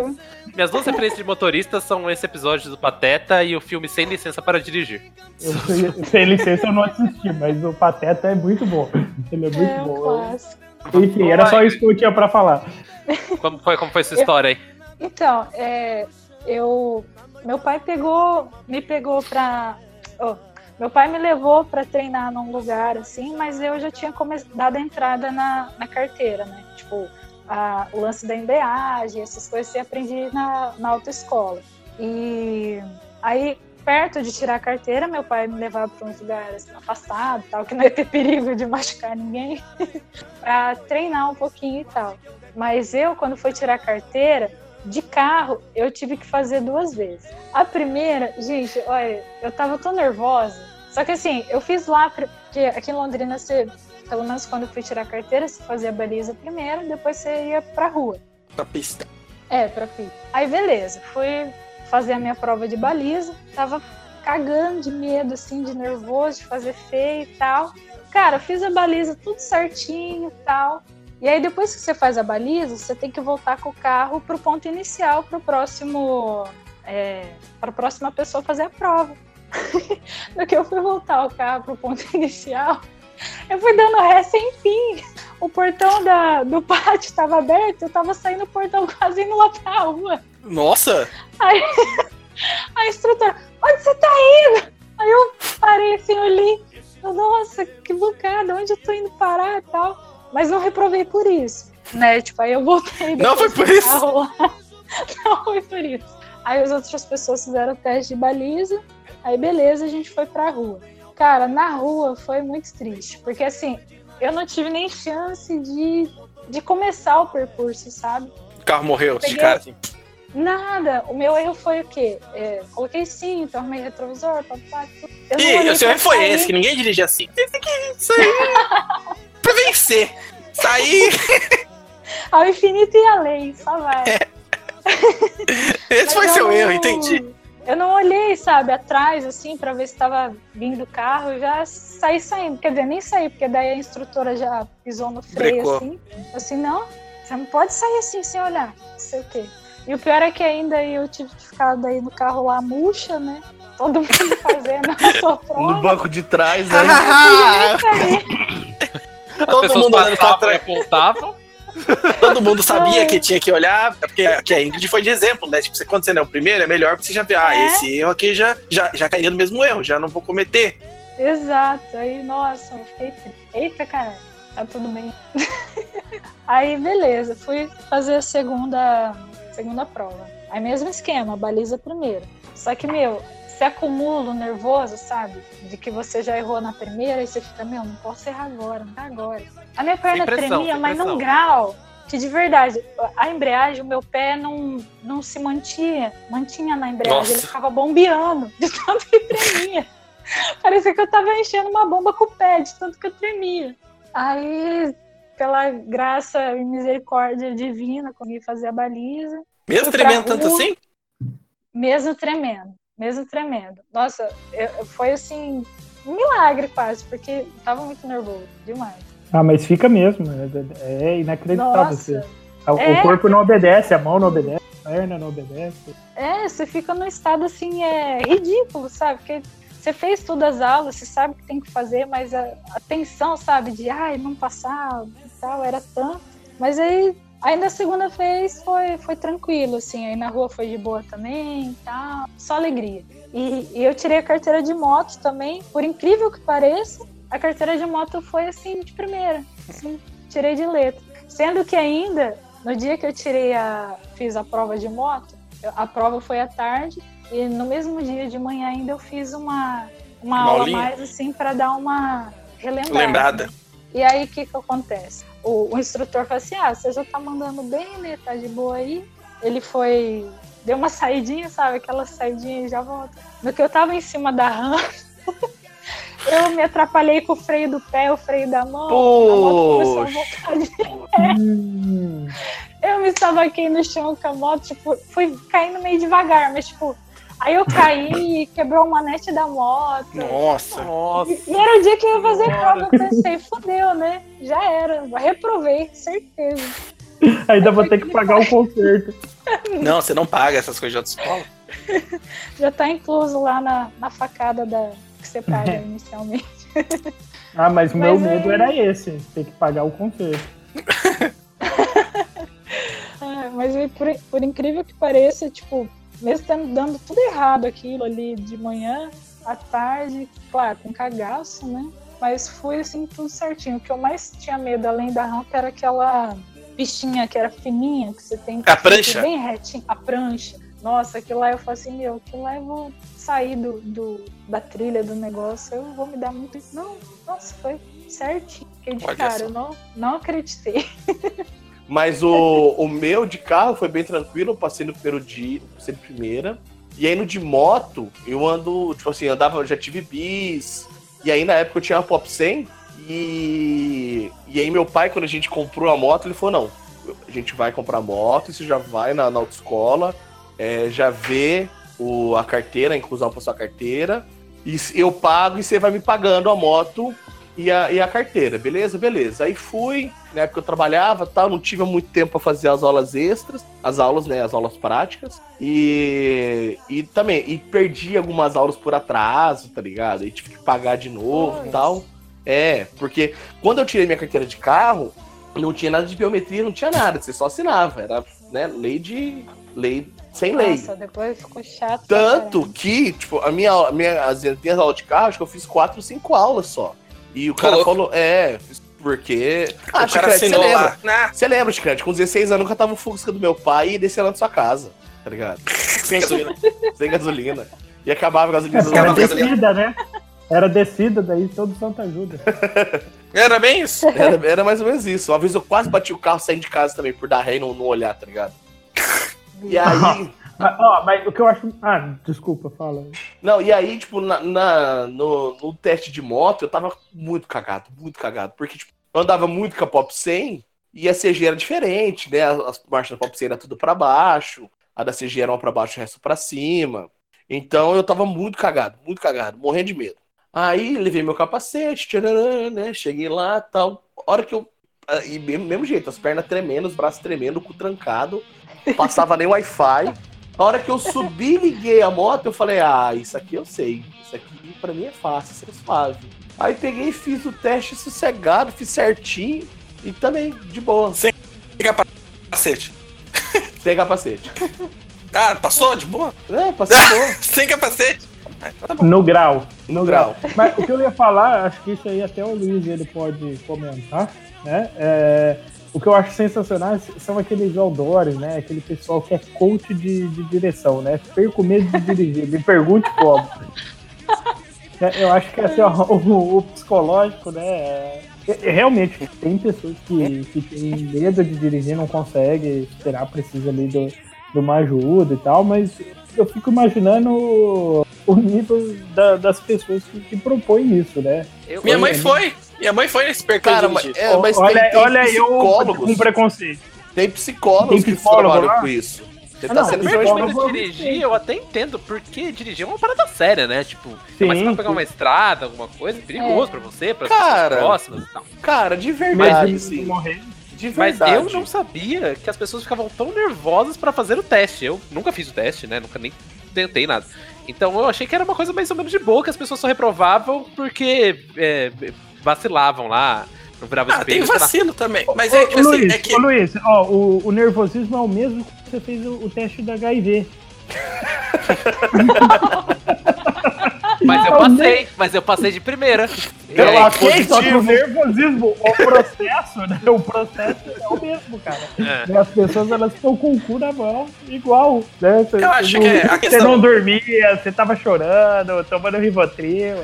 Minhas duas referências de motoristas são esse episódio do Pateta e o filme Sem Licença para Dirigir. Eu, sem licença eu não assisti, mas o pateta é muito bom. Ele é muito É um bom. clássico. Enfim, era só isso que eu tinha pra falar. Como foi, como foi essa história aí? Então, é, eu. Meu pai pegou. Me pegou pra. oh, meu pai me levou pra treinar num lugar assim, mas eu já tinha dado a entrada na, na carteira, né? Tipo, a- o lance da embreagem, essas coisas eu aprendi na, na autoescola. E aí, perto de tirar a carteira, meu pai me levava para uns lugares afastados, tal, que não ia ter perigo de machucar ninguém, pra treinar um pouquinho e tal. Mas eu, quando fui tirar a carteira, de carro, eu tive que fazer duas vezes. A primeira, gente, olha, eu tava tão nervosa. Só que assim, eu fiz lá, porque aqui em Londrina, você, pelo menos quando eu fui tirar a carteira, você fazia a baliza primeiro, depois você ia pra rua. Pra pista. É, pra pista. Aí beleza, fui fazer a minha prova de baliza, tava cagando de medo, assim, de nervoso, de fazer feio e tal. Cara, fiz a baliza tudo certinho e tal. E aí, depois que você faz a baliza, você tem que voltar com o carro pro ponto inicial, pro próximo. É, para a próxima pessoa fazer a prova. no que eu fui voltar o carro pro ponto inicial, eu fui dando ré sem fim. O portão da, do pátio estava aberto, eu tava saindo do portão quase indo lá pra rua. Nossa! Aí a instrutora, onde você tá indo? Aí eu parei assim, olhei, eu, nossa, que bocada, onde eu tô indo parar e tal. Mas não reprovei por isso, né? Tipo, aí eu voltei. Não foi por isso? Não foi por isso. Aí as outras pessoas fizeram o teste de baliza, aí beleza, a gente foi pra rua. Cara, na rua foi muito triste, porque assim, eu não tive nem chance de, de começar o percurso, sabe? O carro morreu, Peguei- de cara assim. Nada. O meu erro foi o quê? É, coloquei cinto, arrumei retrovisor, papá, tudo. Eu não Ih, o seu erro foi sair. esse, que ninguém dirige assim. Tem que aí. pra vencer. Sair. Ao infinito e além, só vai. Esse Mas foi eu seu não- erro, entendi. Eu não olhei, sabe, atrás, assim, pra ver se tava vindo o carro e já saí saindo. Quer dizer, nem saí, porque daí a instrutora já pisou no freio, Brecou. assim. Assim, não, você não pode sair assim sem olhar, não sei o quê. E o pior é que ainda eu tive que ficar daí no carro lá murcha, né? Todo mundo fazendo a sua No prova. banco de trás, né? As Todo pessoas mundo olhando pra e trás. apontavam. Todo mundo sabia que tinha que olhar, porque que a Ingrid foi de exemplo, né? Tipo, você- quando você não é o primeiro, é melhor porque você já vê, ah, É. esse erro aqui já, já, já cairia no mesmo erro, já não vou cometer. Exato. Aí, nossa, eu fiquei triste. Eita, cara, tá tudo bem. Aí, beleza, fui fazer a segunda, segunda prova. Aí, mesmo esquema, baliza primeiro. Só que, meu, se acumula o nervoso, sabe? De que você já errou na primeira e você fica, meu, não posso errar agora, não tá agora. A minha perna pressão, tremia, mas num grau que de verdade, a embreagem, o meu pé não, não se mantinha, mantinha na embreagem, Nossa. ele ficava bombeando de tanto que tremia. Parecia que eu tava enchendo uma bomba com o pé, de tanto que eu tremia. Aí, pela graça e misericórdia divina, consegui fazer a baliza, Mesmo tremendo tanto assim? mesmo tremendo, mesmo tremendo. Nossa, eu- foi assim, um milagre quase, porque eu tava muito nervoso, demais. Ah, mas fica mesmo. É, é inacreditável. Nossa, assim. O É. corpo não obedece, a mão não obedece, a perna não obedece. É, você fica num estado assim, é ridículo, sabe? Porque você fez todas as aulas, você sabe o que tem que fazer, mas a, a tensão, sabe, de ai, não passar tal, era tanto. Mas aí, ainda a segunda vez foi, foi tranquilo, assim, aí na rua foi de boa também e tal, só alegria. E, e eu tirei a carteira de moto também, por incrível que pareça, a carteira de moto foi assim, de primeira, assim, tirei de letra. Sendo que ainda, no dia que eu tirei a. fiz a prova de moto, a prova foi à tarde, e no mesmo dia de manhã ainda eu fiz uma, uma, Uma aula mais assim para dar uma relembrada. Lembrada. E aí o que que acontece? O, o instrutor falou assim: ah, você já tá mandando bem, né? Tá de boa aí. Ele foi. Deu uma saidinha, sabe? Aquela saidinha e já volta. No que eu tava em cima da rampa, eu me atrapalhei com o freio do pé, o freio da mão. A moto começou a voltar de Hum, eu me estavaquei no chão com a moto, tipo, fui caindo meio devagar, mas tipo, aí eu caí quebrou o manete da moto. Nossa. Nossa. E e era o dia que eu ia fazer prova, eu pensei, fodeu, né? Já era, reprovei, certeza. ainda vou ter que pagar o conserto. Não, você não paga essas coisas de autoescola. Já tá incluso lá na, na facada da, que você paga inicialmente. Ah, mas o meu Mas medo aí- era esse, ter que pagar o conserto. Ah, mas por, por incrível que pareça, tipo, mesmo tendo dando tudo errado aquilo ali de manhã, à tarde, claro, com cagaço, né? Mas foi assim, tudo certinho. O que eu mais tinha medo, além da rampa, era aquela pistinha que era fininha, que você tem que A prancha? bem retinho. A prancha. Nossa, aquilo lá eu falei assim, meu, aquilo lá eu vou sair do, do- da trilha do negócio, eu vou me dar muito. Não, nossa, foi certinho. Fiquei de Olha cara, eu não, não acreditei. Mas o, o meu de carro foi bem tranquilo, eu passei no primeiro dia, passei de primeira. E aí no de moto, eu ando, tipo assim, andava, eu já tive bis. E aí na época eu tinha uma Pop 100. E, e aí meu pai, quando a gente comprou a moto, ele falou, não, a gente vai comprar moto, você já vai na, na autoescola, é, já vê o, a carteira, a inclusão para sua carteira. E eu pago e você vai me pagando a moto e a, e a carteira, beleza? Beleza. Aí fui, na época eu trabalhava tal, não tive muito tempo para fazer as aulas extras, as aulas, né, as aulas práticas. E, e também, e perdi algumas aulas por atraso, tá ligado? E tive que pagar de novo e tal. É, porque quando eu tirei minha carteira de carro, não tinha nada de biometria, não tinha nada, você só assinava, era, né, lei de lei sem lei. Nossa, depois ficou chato. Tanto caramba. que, tipo, a minha, minha, as minhas aulas de carro, acho que eu fiz quatro, cinco aulas só. E o cara louco. falou, é, porque. Ah, o cara Chicrete, você assinou lembra? lá. Nah, Você lembra, Chicrete? Com 16 anos eu catava o Fusca do meu pai e descia lá na sua casa, tá ligado? sem gasolina. Sem gasolina. E acabava a gasolina era descida, né? Era descida daí todo Santa ajuda. Era bem isso. Era, era mais ou menos isso. Uma vez eu quase bati o carro saindo de casa também, por dar ré e não, não olhar, tá ligado? E aí. Mas, ó, mas o que eu acho. Ah, desculpa, fala. Não, e aí, tipo, na, na- no, no teste de moto, eu tava muito cagado, muito cagado. Porque, tipo, eu andava muito com a Pop 100 e a CG era diferente, né? As, as marchas da Pop 100 era tudo pra baixo, a da CG era uma pra baixo e o resto pra cima. Então eu tava muito cagado, muito cagado, morrendo de medo. Aí levei meu capacete, tchararã, né? Cheguei lá tal. Hora que eu. ah, E mesmo, mesmo jeito, as pernas tremendo, os braços tremendo, o cu trancado, passava nem Wi-Fi. A hora que eu subi e liguei a moto, eu falei, ah, isso aqui eu sei. Isso aqui pra mim é fácil, isso é suave. Aí peguei e fiz o teste sossegado, fiz certinho e também de boa, sem Cacete. capacete. Ah, passou de boa? É, passei boa, Sem capacete. Ah, então tá. No grau. no grau. Mas o que eu ia falar, acho que isso aí até o Luiz ele pode comentar, né? É, o que eu acho sensacional são aqueles outdoors, né? Aquele pessoal que é coach de, de direção, né? Perco medo de dirigir, me pergunte como. É, Eu acho que assim, ó, o, o psicológico, né? é- é- realmente, tem pessoas que, que têm medo de dirigir, não conseguem esperar, precisa ali do, de uma ajuda e tal, mas eu fico imaginando o nível da- das pessoas que, que propõem isso, né? Eu, Minha mãe foi. Minha mãe foi nesse percurso. Cara, mas, é, mas olha tem, tem olha aí eu psicólogos, com preconceito. tem psicólogos Tem que psicólogo trabalham lá? com isso. Você Ah, tá não, sendo de dirigir, eu até entendo, porque dirigir é uma parada séria, né? Tipo, Sim, mas você vai pegar uma estrada, alguma coisa, é perigoso É. pra você, pra Cara, pessoas próximas e tal. Cara, de Mas verdade, de assim. morrer. De Mas verdade. eu não sabia que as pessoas ficavam tão nervosas pra fazer o teste. Eu nunca fiz o teste, né? Nunca nem tentei nada. Então eu achei que era uma coisa mais ou menos de boa, que as pessoas só reprovavam porque é, vacilavam lá, não viravam Ah, tem espelho, lá. vacilo também. Mas Ô, é, que, ô, assim, Luiz, é que. ô, Luiz, ó, o, o nervosismo é o mesmo que você fez o, o teste da HIV. Mas eu É passei, mas eu passei de primeira. Eu É, ok, só que o nervosismo, o processo, né? O processo é o mesmo, cara. É. As pessoas elas estão com o cu na mão, igual. Né? Você, Eu acho você que é a Você questão- não dormia, você tava chorando, tomando Rivotril.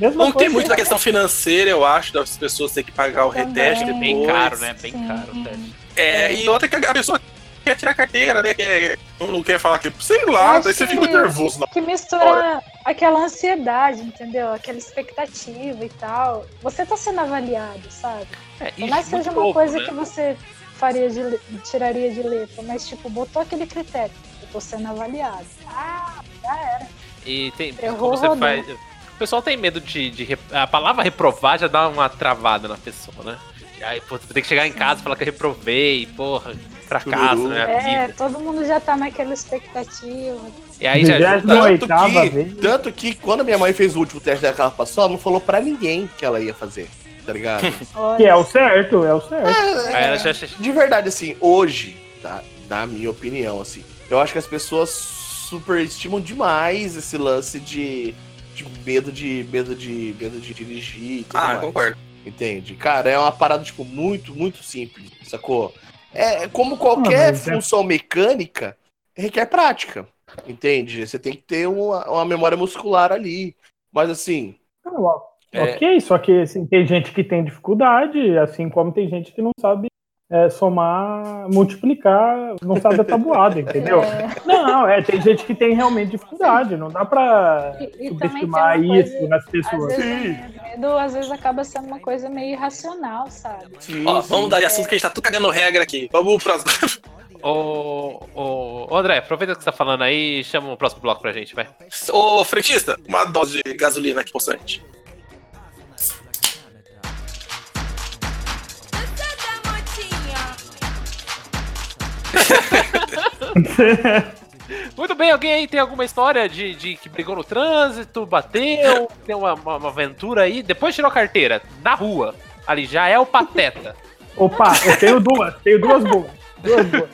Mesma Não tem coisa. muito da questão financeira, eu acho, das pessoas terem que pagar o reteste depois. Bem caro, né? Bem caro o teste. É, e outra que a pessoa quer tirar carteira, né? Quer, não quer falar que, sei lá, daí você que- fica nervoso. Não. Que mistura aquela ansiedade, entendeu? Aquela expectativa e tal. Você tá sendo avaliado, sabe? É, Por mais que muito seja uma novo, coisa né? que você faria de, tiraria de letra, mas tipo, botou aquele critério. Eu tô sendo avaliado. Ah, já era. E tem, Errou, como você faz. O pessoal tem medo de, de A palavra reprovar já dá uma travada na pessoa, né? E aí, pô, você tem que chegar em casa e falar que eu reprovei, porra, fracasso, Chururu. né? É, vida. todo mundo já tá naquela expectativa. E aí já. Tanto oitava que, vez. tanto que quando a minha mãe fez o último teste dela que ela passou, ela não falou pra ninguém que ela ia fazer, tá ligado? Que é o certo, é o certo. Ela já, já- De verdade, assim, hoje, tá? na minha opinião, assim, eu acho que as pessoas superestimam demais esse lance de, de medo de medo de medo de dirigir e tudo Ah, mais. concordo. Entende? Cara, é uma parada, tipo, muito, muito simples, sacou? É como qualquer mas é- função mecânica, requer prática, entende? Você tem que ter uma, uma memória muscular ali. Mas assim, Não, ó, É. Ok, só que assim, tem gente que tem dificuldade, assim como tem gente que não sabe é, somar, multiplicar, não sabe a tabuada, entendeu? É, Não, é, tem gente que tem realmente dificuldade, não dá tem subestimar isso coisa, nas às pessoas. vezes, o medo, às vezes acaba sendo uma coisa meio irracional, sabe? sim, Ó, vamos dar de assunto que a gente tá tudo cagando regra aqui. Vamos pras. Ô, ô, ô, André, aproveita que você tá falando aí e chama o próximo bloco pra gente, vai. Ô, frentista, uma dose de gasolina aqui possante. Muito bem, alguém aí tem alguma história de, de que brigou no trânsito, bateu, tem uma, uma, uma aventura aí, depois tirou a carteira, na rua. Ali já é o pateta. Opa, eu tenho duas, tenho duas boas. Duas boas.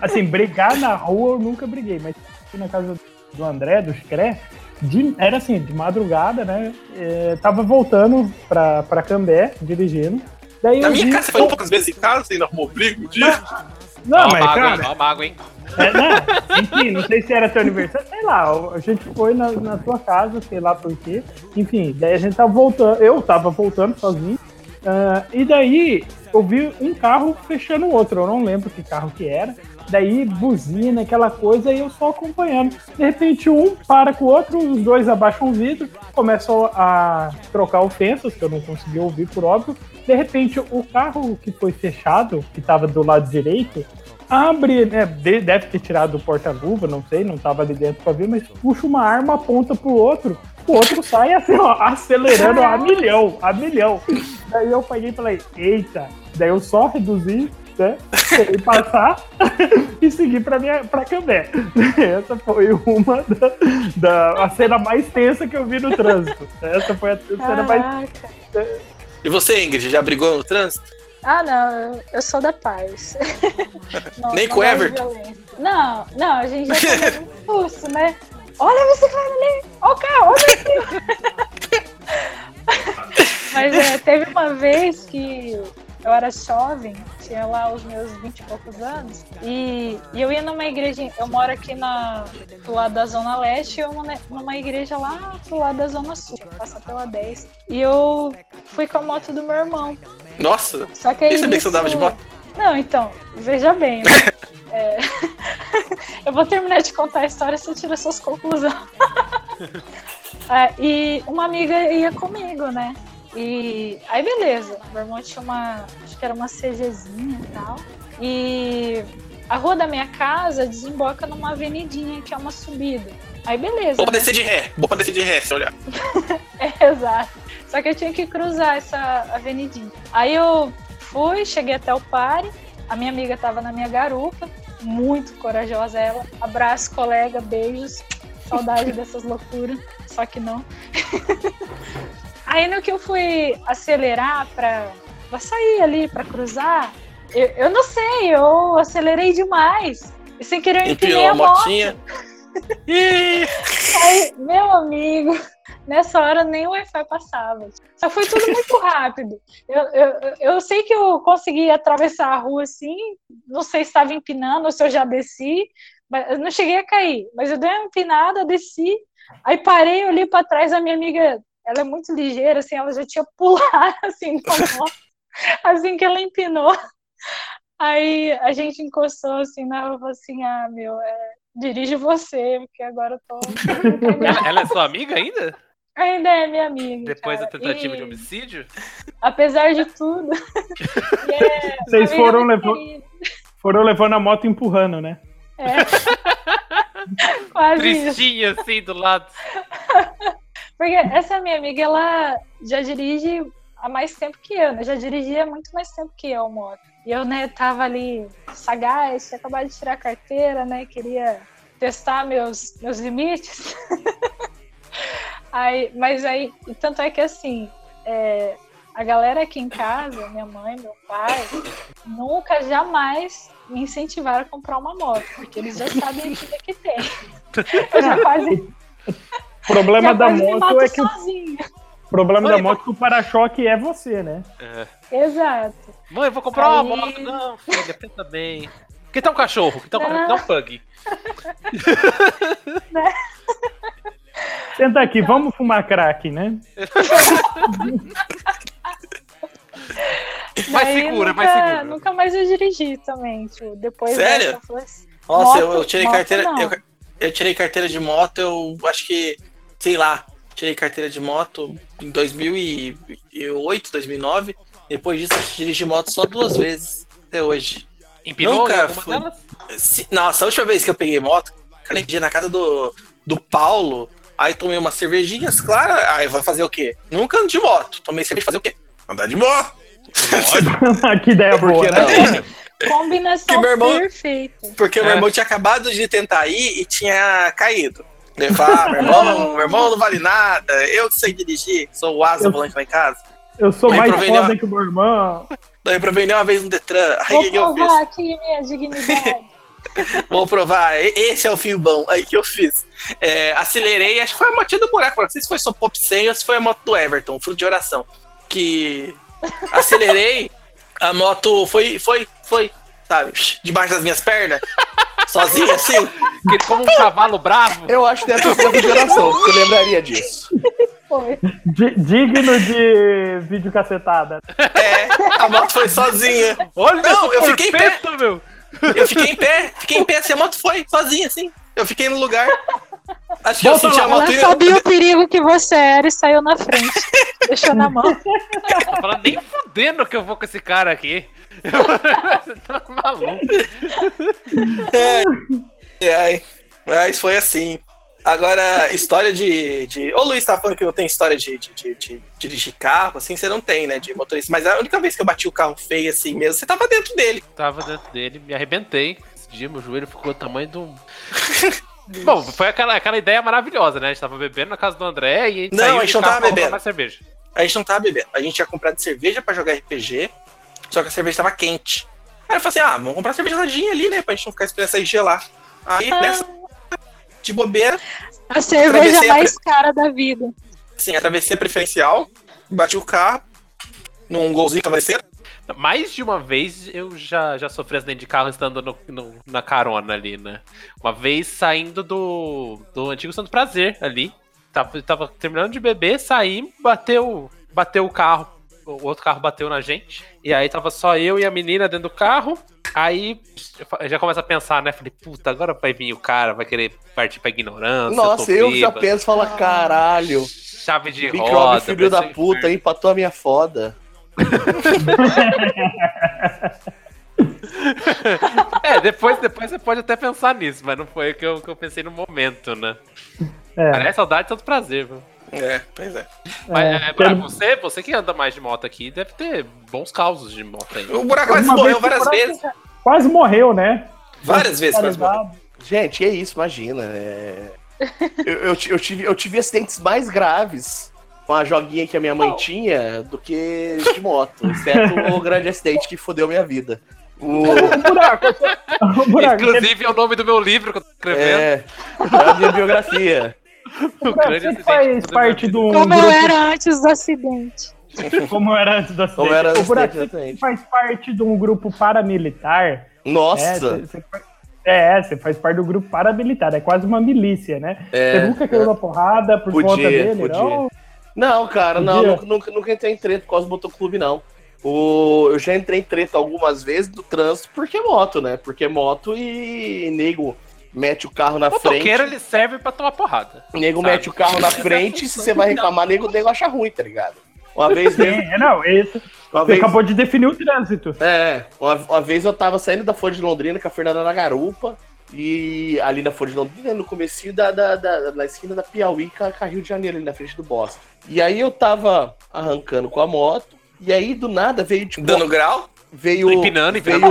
Assim, brigar na rua eu nunca briguei, mas fui na casa do André, do Scré, de- era assim, de madrugada, né? É, tava voltando pra, pra Cambé, dirigindo. Daí Na eu minha vi- casa, você foi poucas vezes em casa e não arrumou briga um dia? Não, Ó, a mas mágoa, hein? cara, Ó, mágoa, hein? É, não, enfim, não sei se era teu aniversário, sei lá, a gente foi na, na tua casa, sei lá por quê. Enfim, daí a gente tava voltando, eu tava voltando sozinho, ah, e daí eu vi um carro fechando o outro, eu não lembro que carro que era. Daí buzina, aquela coisa, e eu só acompanhando. De repente, um para com o outro, os dois abaixam o vidro, começam a trocar ofensas, que eu não consegui ouvir por óbvio. De repente, o carro que foi fechado, que estava do lado direito, abre, né, de- deve ter tirado o porta-luva, não sei, não tava ali dentro pra ver, mas puxa uma arma, aponta pro outro, o outro sai assim, ó, acelerando a milhão, a milhão. Daí eu peguei e falei, eita, daí eu só reduzi, né, e passar e seguir pra, minha, pra Cambé. Essa foi uma da, da a cena mais tensa que eu vi no trânsito. Essa foi a cena mais. E você, Ingrid, já brigou no trânsito? Ah, não, eu- sou da paz. Não, Nem não com o Everton? violência. Não, não, a gente já tá muito impulso, né? Olha a bicicleta ali! Olha o carro, olha aqui! Mas é, teve uma vez que eu era jovem, tinha lá os meus 20 e poucos anos, e, e eu ia numa igreja, eu moro aqui na, do lado da Zona Leste, e eu numa, numa igreja lá pro lado da Zona Sul, passa pela 10. E eu fui com a moto do meu irmão. Nossa, Só que aí. nem sabia que você andava de moto. Não, então, veja bem. né? É, eu vou terminar de contar a história você tira suas conclusões. É, e uma amiga ia comigo, né? E aí, beleza. Meu irmão tinha uma. Acho que era uma CGzinha e tal. E a rua da minha casa desemboca numa avenidinha que é uma subida. Aí, beleza. Vou né? descer de ré, vou descer de ré, se olhar. É, exato. Só que eu tinha que cruzar essa avenidinha. Aí eu fui, cheguei até o pare. A minha amiga tava na minha garupa, muito corajosa ela. Abraço, colega, beijos. Saudade dessas loucuras, só que não. Aí no que eu fui acelerar pra, pra sair ali, pra cruzar, eu, eu não sei, eu acelerei demais. E sem querer eu empinei a a moto. motinha. Aí, meu amigo, nessa hora nem o Wi-Fi passava. Só foi tudo muito rápido. Eu, eu, eu sei que eu consegui atravessar a rua assim, não sei se estava empinando ou se eu já desci, mas eu não cheguei a cair. Mas eu dei uma empinada, desci, aí parei, olhei para trás, a minha amiga, ela é muito ligeira, assim, ela já tinha pulado assim, da moto, assim que ela empinou. Aí a gente encostou assim na rua e falou assim: ah, meu, é, dirige você, porque agora eu tô. Ela, ela é sua amiga ainda? Ainda é minha amiga. Depois da cara. tentativa E, de homicídio? Apesar de tudo. é Vocês foram, querida. foram levando a moto e empurrando, né? É. Quase isso. Tristinha assim do lado. Porque essa minha amiga, ela já dirige há mais tempo que eu, né? Já dirigia muito mais tempo que eu, moto. E eu, né, tava ali sagaz, tinha acabado de tirar a carteira, né? Queria testar meus, meus limites. aí, mas aí, tanto é que assim, é, a galera aqui em casa, minha mãe, meu pai, nunca jamais me incentivaram a comprar uma moto, porque eles já sabem a vida que tem. Eu já quase, problema da moto é que o problema da Oi, moto é que o para-choque é você, né? Exato. Mãe, eu vou comprar uma Aí- moto. Não, filha, pensa bem. Que tal um cachorro? Que tal um, Não. dá um pug? Senta aqui, vamos fumar crack, né? Mais segura, nunca, mais segura. Nunca mais eu dirigi também, tipo, depois Sério? dessa, eu falei assim, Nossa, eu, Moto- eu tirei moto carteira. Eu, eu tirei carteira de moto, eu acho que, sei lá, tirei carteira de moto em 2008, 2009. Depois disso, dirigi moto só duas vezes, até hoje. Empinou Nunca fui. Se- Nossa, a última vez que eu peguei moto, dia na casa do, do Paulo, aí tomei umas cervejinhas, claro, aí vai fazer o quê? Nunca ando de moto. Tomei cerveja, fazer o quê? Andar de moto. que ideia boa, né? Combinação Que meu irmão- perfeita. Porque É. meu irmão tinha acabado de tentar ir e tinha caído. Ah, meu irmão, meu irmão não vale nada, eu que sei dirigir, sou o asa Eu- volante lá em casa. Eu sou Aí mais foda que o meu irmão. Daí provei nem uma vez no Detran. Aí Vou que eu fiz? provar aqui minha dignidade. Vou provar, esse é o fio bom. Aí que eu fiz. É, acelerei, acho que foi a motinha do buraco. Não sei se foi só Pop 100 ou se foi a moto do Everton, fruto de oração. Que acelerei, a moto foi, foi, foi, sabe, debaixo das minhas pernas, sozinha assim. Que como um cavalo bravo. Eu acho que deve ser da geração, você lembraria disso. Foi. Di- digno de vídeo cacetada. É, a moto foi sozinha. Olha Não, eu fiquei em pé. meu. Eu fiquei em pé, fiquei em pé, assim, a moto foi sozinha, assim. Eu fiquei no lugar. Acho que eu senti a moto Ela sabia o perigo que você era e saiu na frente. Deixou na mão. Tá falando nem fudendo que eu vou com esse cara aqui. tá maluco. Ai, mas foi assim. Agora, história de. de... Ô, Luiz tá falando que não tem história de, de, de- de dirigir carro, assim, você não tem, né? De motorista. Mas a única vez que eu bati o carro feio assim mesmo, você tava dentro dele. Tava dentro dele, me arrebentei. Esse dia meu joelho ficou do tamanho do. Bom, foi aquela, aquela ideia maravilhosa, né? A gente tava bebendo na casa do André e Não, a gente não carro tava pra comprar bebendo. A gente não tava bebendo. A gente tinha comprado cerveja pra jogar RPG, só que a cerveja tava quente. Aí eu falei assim: ah, vamos comprar cerveja geladinha ali, né? Pra gente não ficar esperando sair gelar. Aí, nessa. De bobeira, A cerveja Atravessei a mais cara da vida. assim, atravessei a preferencial, bati o carro, num golzinho descendo. Mais de uma vez eu já, já sofri acidente de carro estando no- no- na carona ali, né? Uma vez saindo do, do antigo Santo Prazer ali. Tava, tava terminando de beber, saí, bateu, bateu o carro. O outro carro bateu na gente. E aí tava só eu e a menina dentro do carro. Aí eu eu já começa a pensar, né? Falei, puta, agora vai vir o cara, vai querer partir pra ignorância. Nossa, tô eu já penso e falo, caralho, Chave de microbe roda. filho da puta, empatou a minha foda. É, depois, depois você pode até pensar nisso, mas não foi o que eu, que eu pensei no momento, né? É, Aliás, saudade tanto prazer, viu? É, pois é. Mas, é, é, pra quero- você, você que anda mais de moto aqui, deve ter bons causos de moto aí. O buraco quase morreu vez várias vezes. Quase morreu, né? Várias vezes quase morreu. Gente, é isso, imagina. é- Eu, eu eu tive, eu tive acidentes mais graves com a joguinha que a minha mãe tinha do que de moto, exceto o grande acidente que fodeu minha vida. O, O buraco, o buraco, Inclusive é o nome do meu livro que eu tô escrevendo. é, é a minha biografia. Você faz parte um Como eu grupo, era antes do acidente. como eu era antes do acidente. Como era antes do acidente. faz parte de um grupo paramilitar. É, Nossa, você, você é, você faz parte do grupo paramilitar, é quase uma milícia, né? É, você nunca caiu na porrada por Podia, conta dele, podia. não? Não, cara, não, Podia? nunca, nunca, nunca entrei em treta por causa do motoclube, não. O, eu já entrei em treta algumas vezes do trânsito porque é moto, né? Porque é moto e nego mete o carro na O frente. ele serve pra tomar porrada. Nego sabe? mete o carro na frente e se você vai reclamar, nego, nego acha ruim, tá ligado? Uma vez mesmo. Sim, não, esse, Uma você vez, acabou de definir o trânsito. é, uma, uma vez eu tava saindo da Folha de Londrina com a Fernanda na garupa. E ali na Folha de Londrina, no comecinho da, da, da- na esquina da Piauí com a com a Rio de Janeiro, ali na frente do Boston. E aí eu tava arrancando com a moto. E aí, do nada, veio tipo. Dando grau? veio, Empinando e veio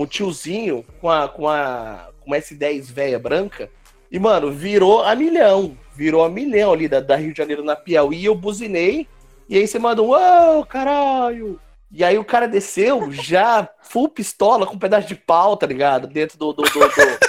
um tiozinho com a, com a uma S10 velha branca e, mano, virou a milhão. Virou a milhão ali da, da Rio de Janeiro na Piauí. Eu buzinei. E aí você manda um, uau, caralho. E aí o cara desceu já full pistola com um pedaço de pau, tá ligado? Dentro do. do, do- do-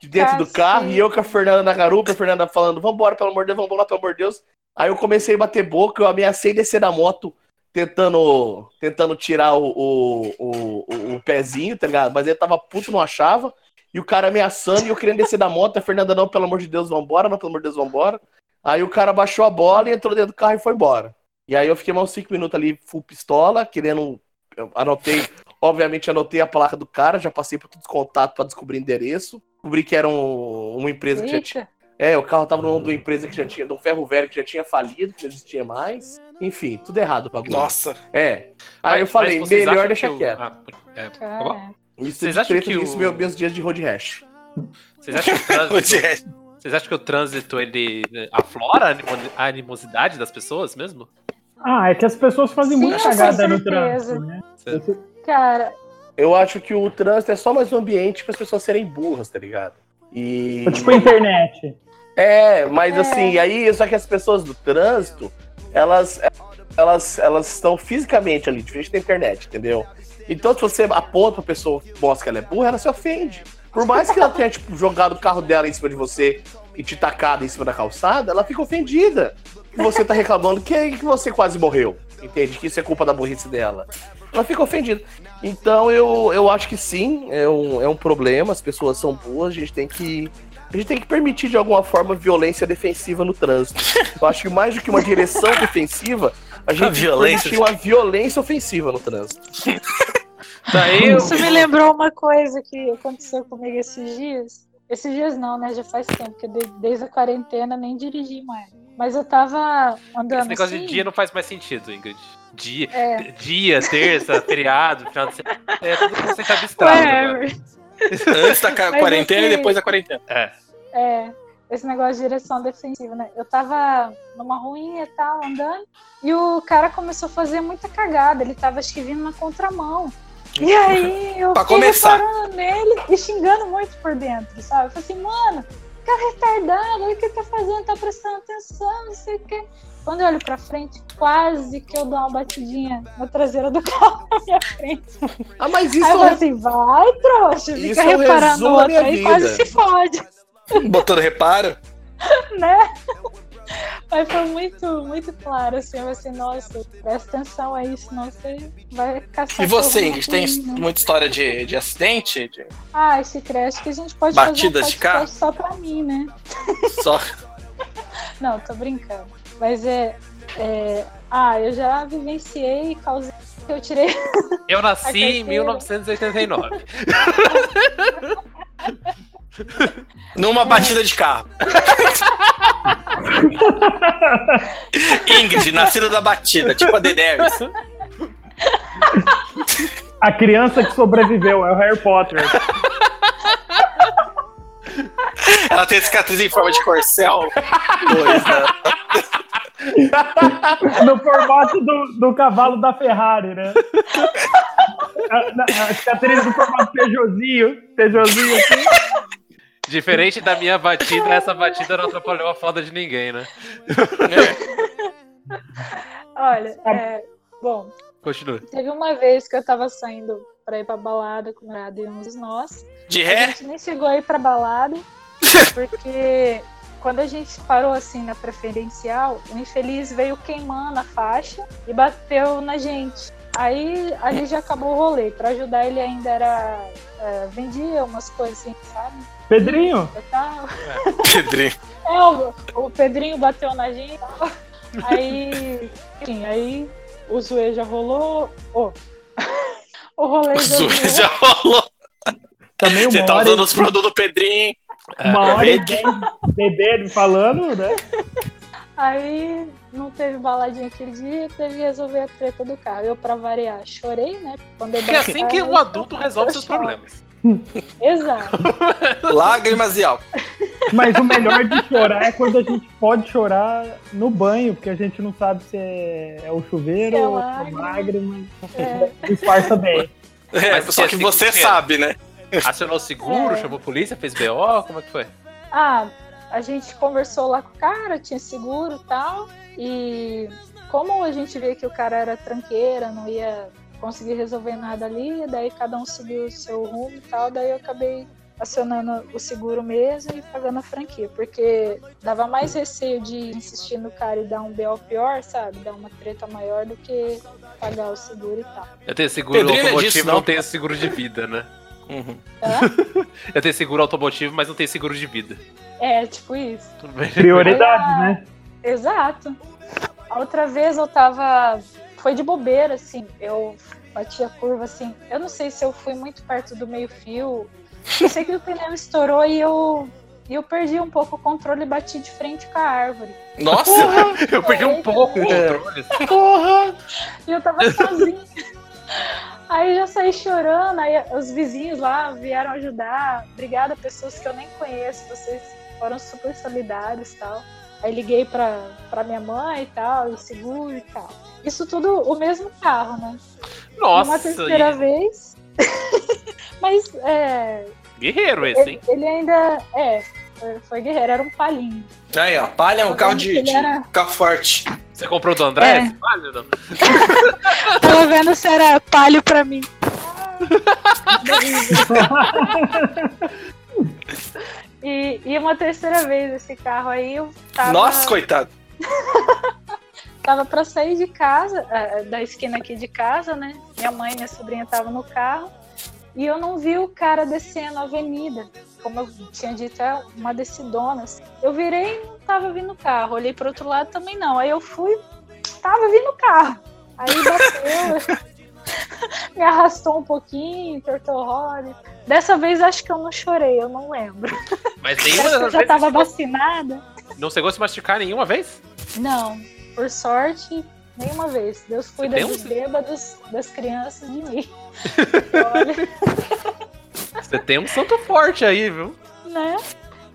de dentro do carro. E eu com a Fernanda na garupa, a Fernanda falando, vambora, pelo amor de Deus, vambora, pelo amor de Deus. Aí eu comecei a bater boca, eu ameacei descer da moto tentando tentando tirar o, o, o- o pezinho, tá ligado? Mas ele tava puto, não achava. E o cara ameaçando e eu querendo descer da moto. A Fernanda, não, pelo amor de Deus, vambora, não, pelo amor de Deus, vambora. Aí o cara baixou a bola e entrou dentro do carro e foi embora. E aí eu fiquei mais uns 5 minutos ali, full pistola, querendo. eu anotei, obviamente anotei a placa do cara, já passei por todos os contatos pra descobrir endereço. Descobri que era um- uma empresa que já tinha. Eita. É, o carro tava no nome de uma empresa que já tinha, de um ferro velho que já tinha falido, que não existia mais. Enfim, tudo errado o bagulho. Nossa. É. Aí eu Mas- falei, mas vocês melhor deixar que o- quieto. Ah, é, tá? Cara, Isso Vocês de acham que disso o- meus, meus dias de road rash. Vocês acham que o trânsito, vocês acham que o trânsito ele aflora a animo- a animosidade das pessoas mesmo? Ah, é que as pessoas fazem Sim, muita cagada no trânsito, né? Cara, Eu acho que o trânsito é só mais um ambiente para as pessoas serem burras, tá ligado? E. É tipo a internet. É, mas É. assim, aí, só que as pessoas do trânsito, elas elas elas estão fisicamente ali, diferente da internet, entendeu? Então, se você aponta pra pessoa mostra que ela é burra, ela se ofende. Por mais que ela tenha, tipo, jogado o carro dela em cima de você e te tacado em cima da calçada, ela fica ofendida. Que você tá reclamando que, que você quase morreu. Entende? Que isso é culpa da burrice dela. Ela fica ofendida. Então eu, eu acho que sim, é um, é um problema, as pessoas são boas, a gente tem que. A gente tem que permitir de alguma forma violência defensiva no trânsito. Eu acho que mais do que uma direção defensiva, a gente tem que violência. permitir uma violência ofensiva no trânsito. Daí eu, isso me lembrou uma coisa que aconteceu comigo esses dias. Esses dias não, né? Já faz tempo, porque de- desde a quarentena nem dirigi mais. Mas eu tava andando esse negócio assim, de dia não faz mais sentido, Ingrid. Dia, É. dia terça, feriado, final de semana, é tudo conceito abstrato. agora. Whatever. Antes da quarentena assim- e depois da quarentena. É. É, esse negócio de direção defensiva, né? Eu tava numa ruinha e tal, andando, e o cara começou a fazer muita cagada. Ele tava, acho que, vindo na contramão. E aí eu Pra fiquei começar. reparando nele e xingando muito por dentro, sabe? Eu falei assim, mano, cara retardado, olha o que tá fazendo, tá prestando atenção, não sei o quê. Quando eu olho pra frente, quase que eu dou uma batidinha na traseira do carro na minha frente. Ah, mas isso aí eu é falei assim, vai, trouxa, Isso fica é um reparando da outro aí, quase se fode. Botando reparo. né? Mas foi muito, muito claro, assim, eu assim, nossa, presta atenção aí, senão você vai caçar. E você, correndo Ingrid, tem muita história de, de acidente? De- Ah, esse creche que a gente pode Batidas de fazer um carro? podcast só pra mim, né? Só. Não, tô brincando. Mas é, é... Ah, eu já vivenciei, causei que eu tirei. Eu nasci A em terceira. 1989. Numa batida de carro. Ingrid, nascida da batida, tipo a Daenerys. A criança que sobreviveu é o Harry Potter. Ela tem cicatriz em forma de corcel. Dois, né? No formato do, do cavalo da Ferrari, né? A, na- a cicatriz do formato Peugeotzinho. Peugeotzinho assim. Diferente da minha batida, essa batida não atrapalhou a foda de ninguém, né? Olha, é... bom, Continua. teve uma vez que eu tava saindo pra ir pra balada com o namorado e uns de nós. De A ré? gente nem chegou a ir pra balada, porque quando a gente parou assim na preferencial, o infeliz veio queimando a faixa e bateu na gente. Aí ali já acabou o rolê. Pra ajudar ele ainda era. é, vendia umas coisas assim, sabe? Pedrinho, E tal. Pedrinho. É, o, o Pedrinho bateu na gente. Aí. Enfim, aí o zoe já rolou. Ô, o rolê já Zoe rolou. já rolou. também Você tá hora, usando os produtos do Pedrinho. uma hora e aproveita. dez bebendo e falando, né? Aí não teve baladinha aquele dia, teve que resolver a treta do carro. Eu, pra variar, chorei, né? Quando eu É assim que o adulto resolve seus problemas. Exato. Lágrimas e álcool. Mas o melhor de chorar é quando a gente pode chorar no banho, porque a gente não sabe se é, é o chuveiro Se é ou se é lágrima. lágrima. É, Disfarça bem. É, Mas só que que você que é? sabe, né? Acionou o seguro, É. chamou a polícia, fez BO, como é que foi? Ah, a gente conversou lá com o cara, tinha seguro e tal. E como a gente vê que o cara era tranqueira, não ia conseguir resolver nada ali, daí cada um seguiu o seu rumo e tal, daí eu acabei acionando o seguro mesmo e pagando a franquia, porque dava mais receio de insistir no cara e dar um BO pior, sabe? Dar uma treta maior do que pagar o seguro e tal. Eu tenho seguro Pedrinho não é automotivo, disso, não. não. tenho seguro de vida, né? Uhum. Eu tenho seguro automotivo, mas não tenho seguro de vida. É, tipo isso. Tudo bem? Prioridade, né? Exato. A outra vez eu tava. Foi de bobeira, assim. Eu bati a curva, assim. Eu não sei se eu fui muito perto do meio-fio. Eu sei que o pneu estourou e eu. E eu perdi um pouco o controle e bati de frente com a árvore. Nossa! Eu perdi um pouco o controle. Porra! E eu tava sozinha. Aí já saí chorando, aí os vizinhos lá vieram ajudar. Obrigada, pessoas que eu nem conheço, vocês foram super solidários e tal. Aí liguei pra, pra minha mãe e tal, e seguro e tal. Isso tudo o mesmo carro, né? Nossa, Uma terceira e- vez. Mas é, guerreiro esse, ele, hein? ele ainda. É, foi, guerreiro, era um palinho. Aí, ó, palha é um carro de, de era- carro forte. Você comprou do André? É. palio, não? Tava vendo se era palio pra mim. E, e uma terceira vez esse carro aí, eu tava, Nossa, coitado. Tava pra sair de casa, eh, da esquina aqui de casa, né? Minha mãe e minha sobrinha estavam no carro. E eu não vi o cara descendo a avenida. Como eu tinha dito, é uma descidona. assim. Eu virei e não tava vindo o carro. Olhei pro outro lado também não. Aí eu fui, tava vindo o carro. Aí bateu, me arrastou um pouquinho, entortou o roda. Dessa vez acho que eu não chorei, eu não lembro. Mas nenhuma eu já tava vacinada. não chegou a se machucar nenhuma vez? Não, por sorte, nenhuma vez. Deus cuida tem dos bêbados, das crianças e de mim. Olha, Você tem um santo forte aí, viu? né?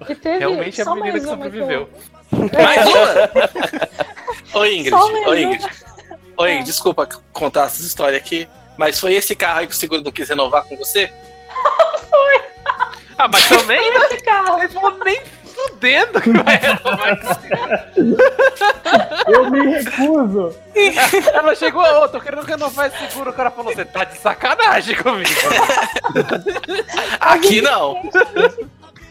E teve Realmente é a só menina mais que uma sobreviveu. eu- Mais uma? Ô, Ingrid, ô. Ingrid. Ô, Ingrid, desculpa contar essa história aqui, mas foi esse carro aí que o seguro não quis renovar com você? Ah, mas também Esse carro. ele falou nem fudendo que vai renovar esse Eu me recuso. Ela chegou, ô, tô querendo renovar esse seguro. O cara falou, você tá de sacanagem comigo. Aqui não.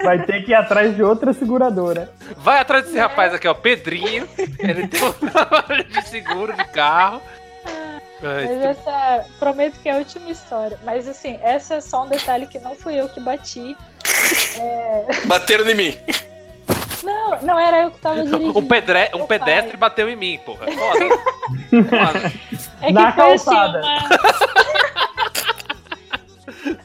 Vai ter que ir atrás de outra seguradora. Vai atrás desse rapaz aqui, ó, Pedrinho. Ele tem um trabalho de seguro de carro. Mas essa, prometo que é a última história. Mas assim, essa é só um detalhe que não fui eu que bati. Bateram em mim. Não, não era eu que tava dirigindo. um, pedre... um Meu pedestre pai. bateu em mim, porra. Foda. Foda. É que Na foi assim, calçada. uma-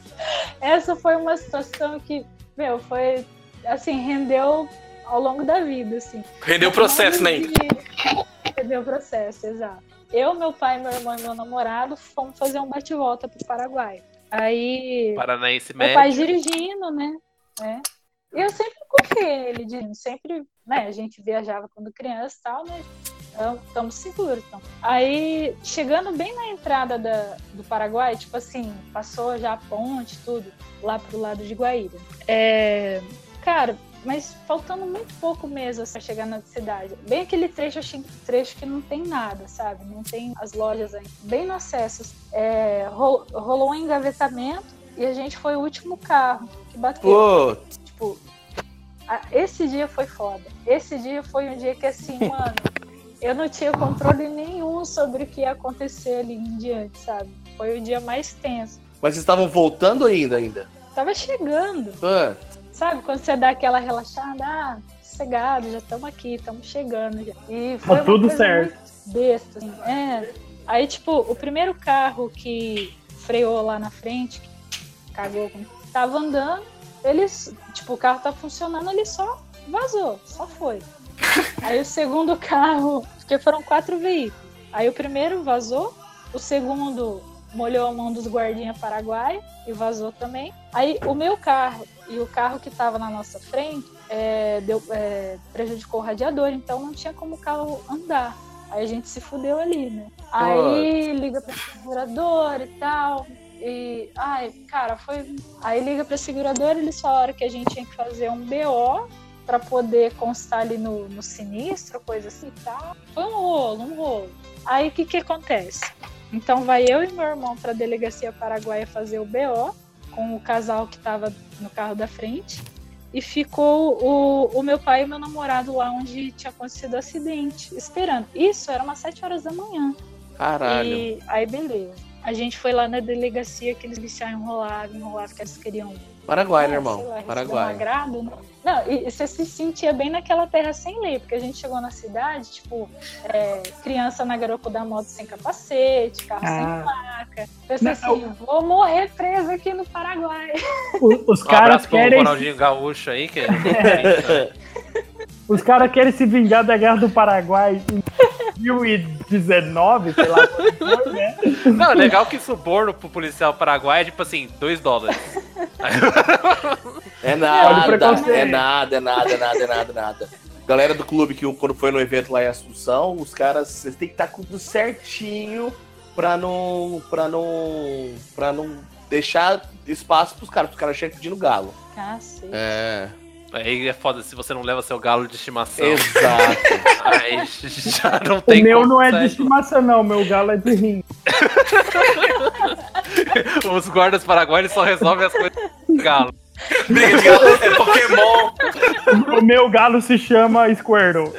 Essa foi uma situação que, meu, foi assim, rendeu ao longo da vida, assim. Rendeu o processo, né? Rendeu o processo, exato. Eu, meu pai, meu irmão e meu namorado fomos fazer um bate-volta pro Paraguai. Aí, Paranaense meu pai médio. dirigindo, né? né? Eu sempre confiei nele, dirigindo. Sempre, né? A gente viajava quando criança e tal, né? Estamos seguros, então. Aí, chegando bem na entrada da, do Paraguai, tipo assim, passou já a ponte, tudo, lá pro lado de Guaíra. É, cara, mas faltando muito pouco mesmo para chegar na cidade. Bem aquele trecho, assim, trecho que não tem nada, sabe? Não tem as lojas ainda. Bem no acesso. É, ro- rolou um engavetamento e a gente foi o último carro que bateu. Pô, Tipo, esse dia foi foda. Esse dia foi um dia que, assim, mano, eu não tinha controle nenhum sobre o que ia acontecer ali em diante, sabe? Foi o dia mais tenso. mas vocês estavam voltando ainda ainda. Tava chegando, Ah, sabe? Quando você dá aquela relaxada, ah, sossegado, já estamos aqui, estamos chegando já. E foi Tá tudo certo. Besta, assim. É. Aí, tipo, o primeiro carro que freou lá na frente, que cagou, tava andando, eles, tipo, o carro tá funcionando, ele só vazou, só foi. Aí o segundo carro, porque foram quatro veículos. Aí o primeiro vazou, o segundo molhou a mão dos guardinhas paraguai e vazou também. Aí o meu carro e o carro que estava na nossa frente é, deu, é, prejudicou o radiador, então não tinha como o carro andar. Aí a gente se fudeu ali, né? Aí liga pra seguradora e tal. E, ai, cara, foi. Aí liga pra seguradora, eles falaram que a gente tinha que fazer um BO pra poder constar ali no, no sinistro, coisa assim e tal. Foi um rolo, um rolo. Aí o que que acontece? Então vai eu e meu irmão pra delegacia paraguaia fazer o BO com o casal que tava no carro da frente. E ficou o, o meu pai e meu namorado lá onde tinha acontecido o acidente, esperando. Isso era umas 7 horas da manhã. caralho. E aí, beleza. A gente foi lá na delegacia que eles deixaram enrolado, enrolado, que eles queriam. Paraguai, né, ah, irmão? lá, Um Paraguai. agrado, né? Não, e você se sentia bem naquela terra sem lei, porque a gente chegou na cidade, tipo, é, criança na garupa da moto sem capacete, carro sem Ah. placa. Pensei Não, assim, vou morrer preso aqui no Paraguai. O- Os Um caras pro querem, Ronaldinho Gaúcho aí, que é. os caras querem se vingar da guerra do Paraguai. 2019, sei lá quando foi, né? Não, legal que suborno pro policial paraguaio é tipo assim, 2 dólares. É o nada, é nada, é nada, é nada, é nada, é nada. Galera do clube que quando foi no evento lá em Assunção, os caras vocês têm que estar com tudo certinho pra não. pra não. pra não deixar espaço pros caras, pros caras chegam pedindo galo. Cacete. É. Aí é foda se você não leva seu galo de estimação. Exato. Aí já não O tem meu como não é de estimação, não. Meu galo é de rim. Os guardas paraguaios só resolvem as coisas com galo. De galo é Pokémon. O meu galo se chama Squirtle.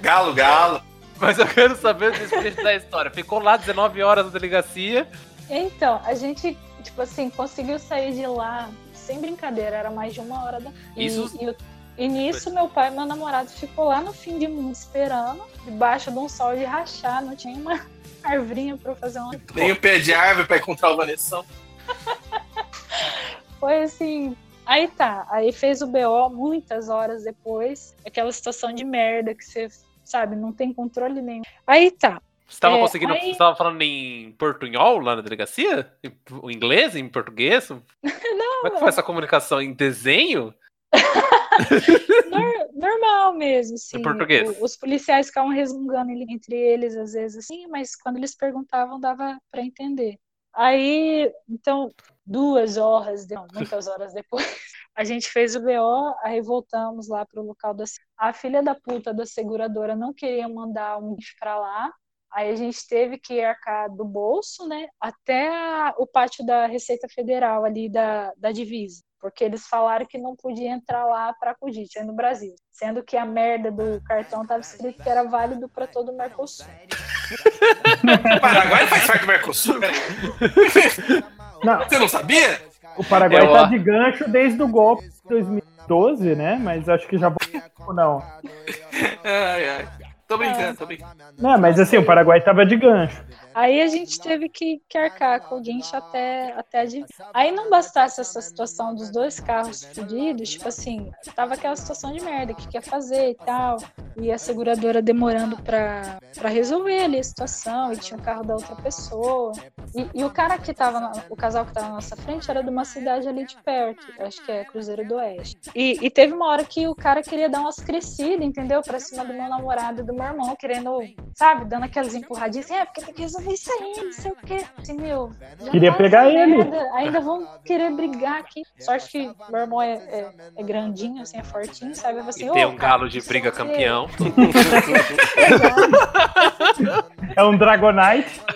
Galo, galo. Mas eu quero saber o desfecho da história. Ficou lá 19 horas na delegacia. Então, a gente, tipo assim, conseguiu sair de lá sem brincadeira, era mais de uma hora da. E, Isso- e, o- e nisso, meu pai e meu namorado ficou lá no fim de mundo esperando, debaixo de um sol de rachar, não tinha uma arvrinha pra eu fazer uma. Nem um pé de árvore pra encontrar o Vanessa. Foi assim. Aí tá, aí fez o BO muitas horas depois, aquela situação de merda que você, sabe, não tem controle nenhum. Aí tá, Você tava É, conseguindo. aí- Você tava falando em portunhol lá na delegacia? Em o inglês? Em português? Como é que foi essa comunicação? Em desenho? Nor- normal mesmo, assim. Em português. O- Os policiais ficavam resmungando entre eles, às vezes, assim, mas quando eles perguntavam, dava para entender. Aí, então, duas horas, não, muitas horas depois, a gente fez o BO, aí voltamos lá para o local da. A filha da puta da seguradora não queria mandar um bicho para lá. Aí a gente teve que arcar do bolso, né, até a- o pátio da Receita Federal ali da, da divisa porque eles falaram que não podia entrar lá para aí no Brasil, sendo que a merda do cartão estava escrito que era válido para todo o Mercosul. O Paraguai faz parte do Mercosul, peraí. Não, Você não sabia? o Paraguai Eu- tá de gancho desde o golpe de 2012, né? Mas acho que já voltou, não. Ai, ai. Tô brincando, tô brincando. Não, mas assim, o Paraguai tava de gancho. Aí a gente teve que, que arcar com o guincho até, até a divisa. Aí não bastasse essa situação dos dois carros fudidos, tipo assim, tava aquela situação de merda, que quer fazer e tal, e a seguradora demorando pra, pra resolver ali a situação, e tinha o carro da outra pessoa. E, e o cara que tava, na- o casal que tava na nossa frente era de uma cidade ali de perto, acho que é Cruzeiro do Oeste. E, e teve uma hora que o cara queria dar umas crescidas, entendeu? Pra cima do meu namorado e do meu irmão, querendo, sabe, dando aquelas empurradinhas, assim, é, porque tem que resolver isso aí, não sei o quê. Assim, meu, Queria pegar ele. merda, Ainda vão querer brigar aqui. Sorte que meu irmão é, é, é grandinho, assim, é fortinho, sabe? Assim, E tem "Ô, um cara, galo de briga o quê." campeão. É um Dragonite.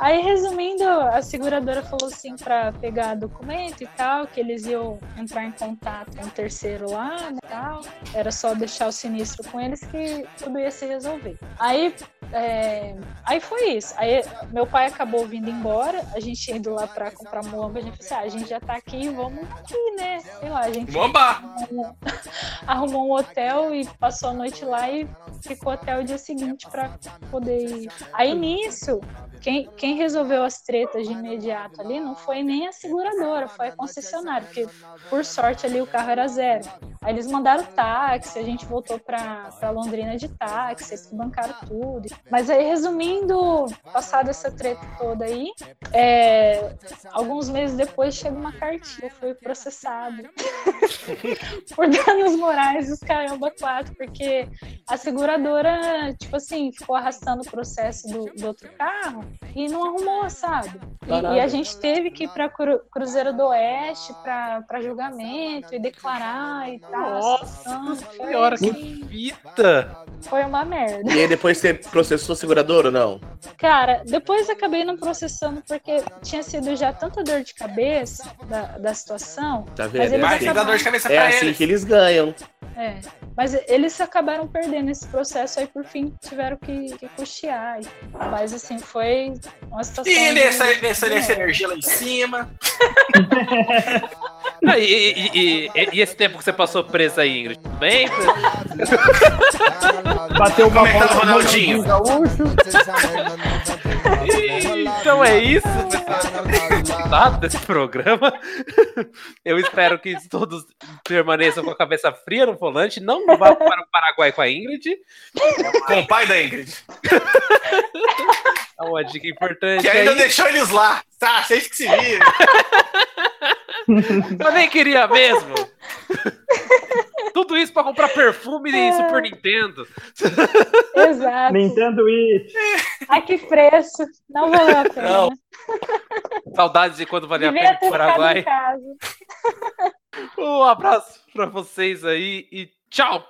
Aí, resumindo, a seguradora falou assim pra pegar documento e tal, que eles iam entrar em contato com o terceiro lá, né, e tal. Era só deixar o sinistro com eles que tudo ia se resolver. Aí, é, aí foi isso. Aí meu pai acabou vindo embora, a gente indo lá pra comprar muamba, a gente falou assim, ah, a gente já tá aqui, vamos aqui, né? Sei lá, a gente Bomba! arrumou- arrumou um hotel e passou a noite lá e ficou até o dia seguinte para poder ir. Aí nisso, quem, quem resolveu as tretas de imediato ali não foi nem a seguradora, foi a concessionária, porque por sorte ali o carro era zero. Aí eles mandaram táxi, a gente voltou para Londrina de táxi, eles bancaram tudo. Mas aí, resumindo, passada essa treta toda aí, é, alguns meses depois chega uma cartinha, eu fui processado por danos morais os caramba quatro, porque a seguradora, tipo assim, ficou arrastando o processo do, do outro carro e não arrumou, sabe? E, e a gente teve que ir pra Cru- Cruzeiro do Oeste pra, pra julgamento e declarar e tal. a Nossa. Foi, senhora, que assim, fita! foi uma merda. E aí depois você processou a seguradora ou não? Cara, depois acabei não processando porque tinha sido já tanta dor de cabeça da, da situação. Tá Mas vendo? eles Vai, Eles dor de cabeça É pra assim eles. que eles ganham. É, mas eles acabaram perdendo esse processo aí, por fim, tiveram que, que custear. Mas, assim, foi uma situação... E nessa, nessa, de nessa energia lá em cima. Ah, e, e- e- e- e esse tempo que você passou presa aí, Ingrid? Tudo bem? Bateu uma Como é tá bola no Ronaldinho? gaúcho. Então é isso, pessoal. gostado desse programa. Eu espero que todos permaneçam com a cabeça fria no volante. Não vá para o Paraguai com a Ingrid. Com o pai da Ingrid. É uma dica importante. Que ainda aí. deixou eles lá. Tá, vocês que se viram. Eu nem queria mesmo. Tudo isso pra comprar perfume e Super Nintendo. Exato. Nintendo Switch. Ai, que preço. Não valeu a pena. Não. Saudades de quando valia a pena pro Paraguai. Um abraço pra vocês aí e tchau!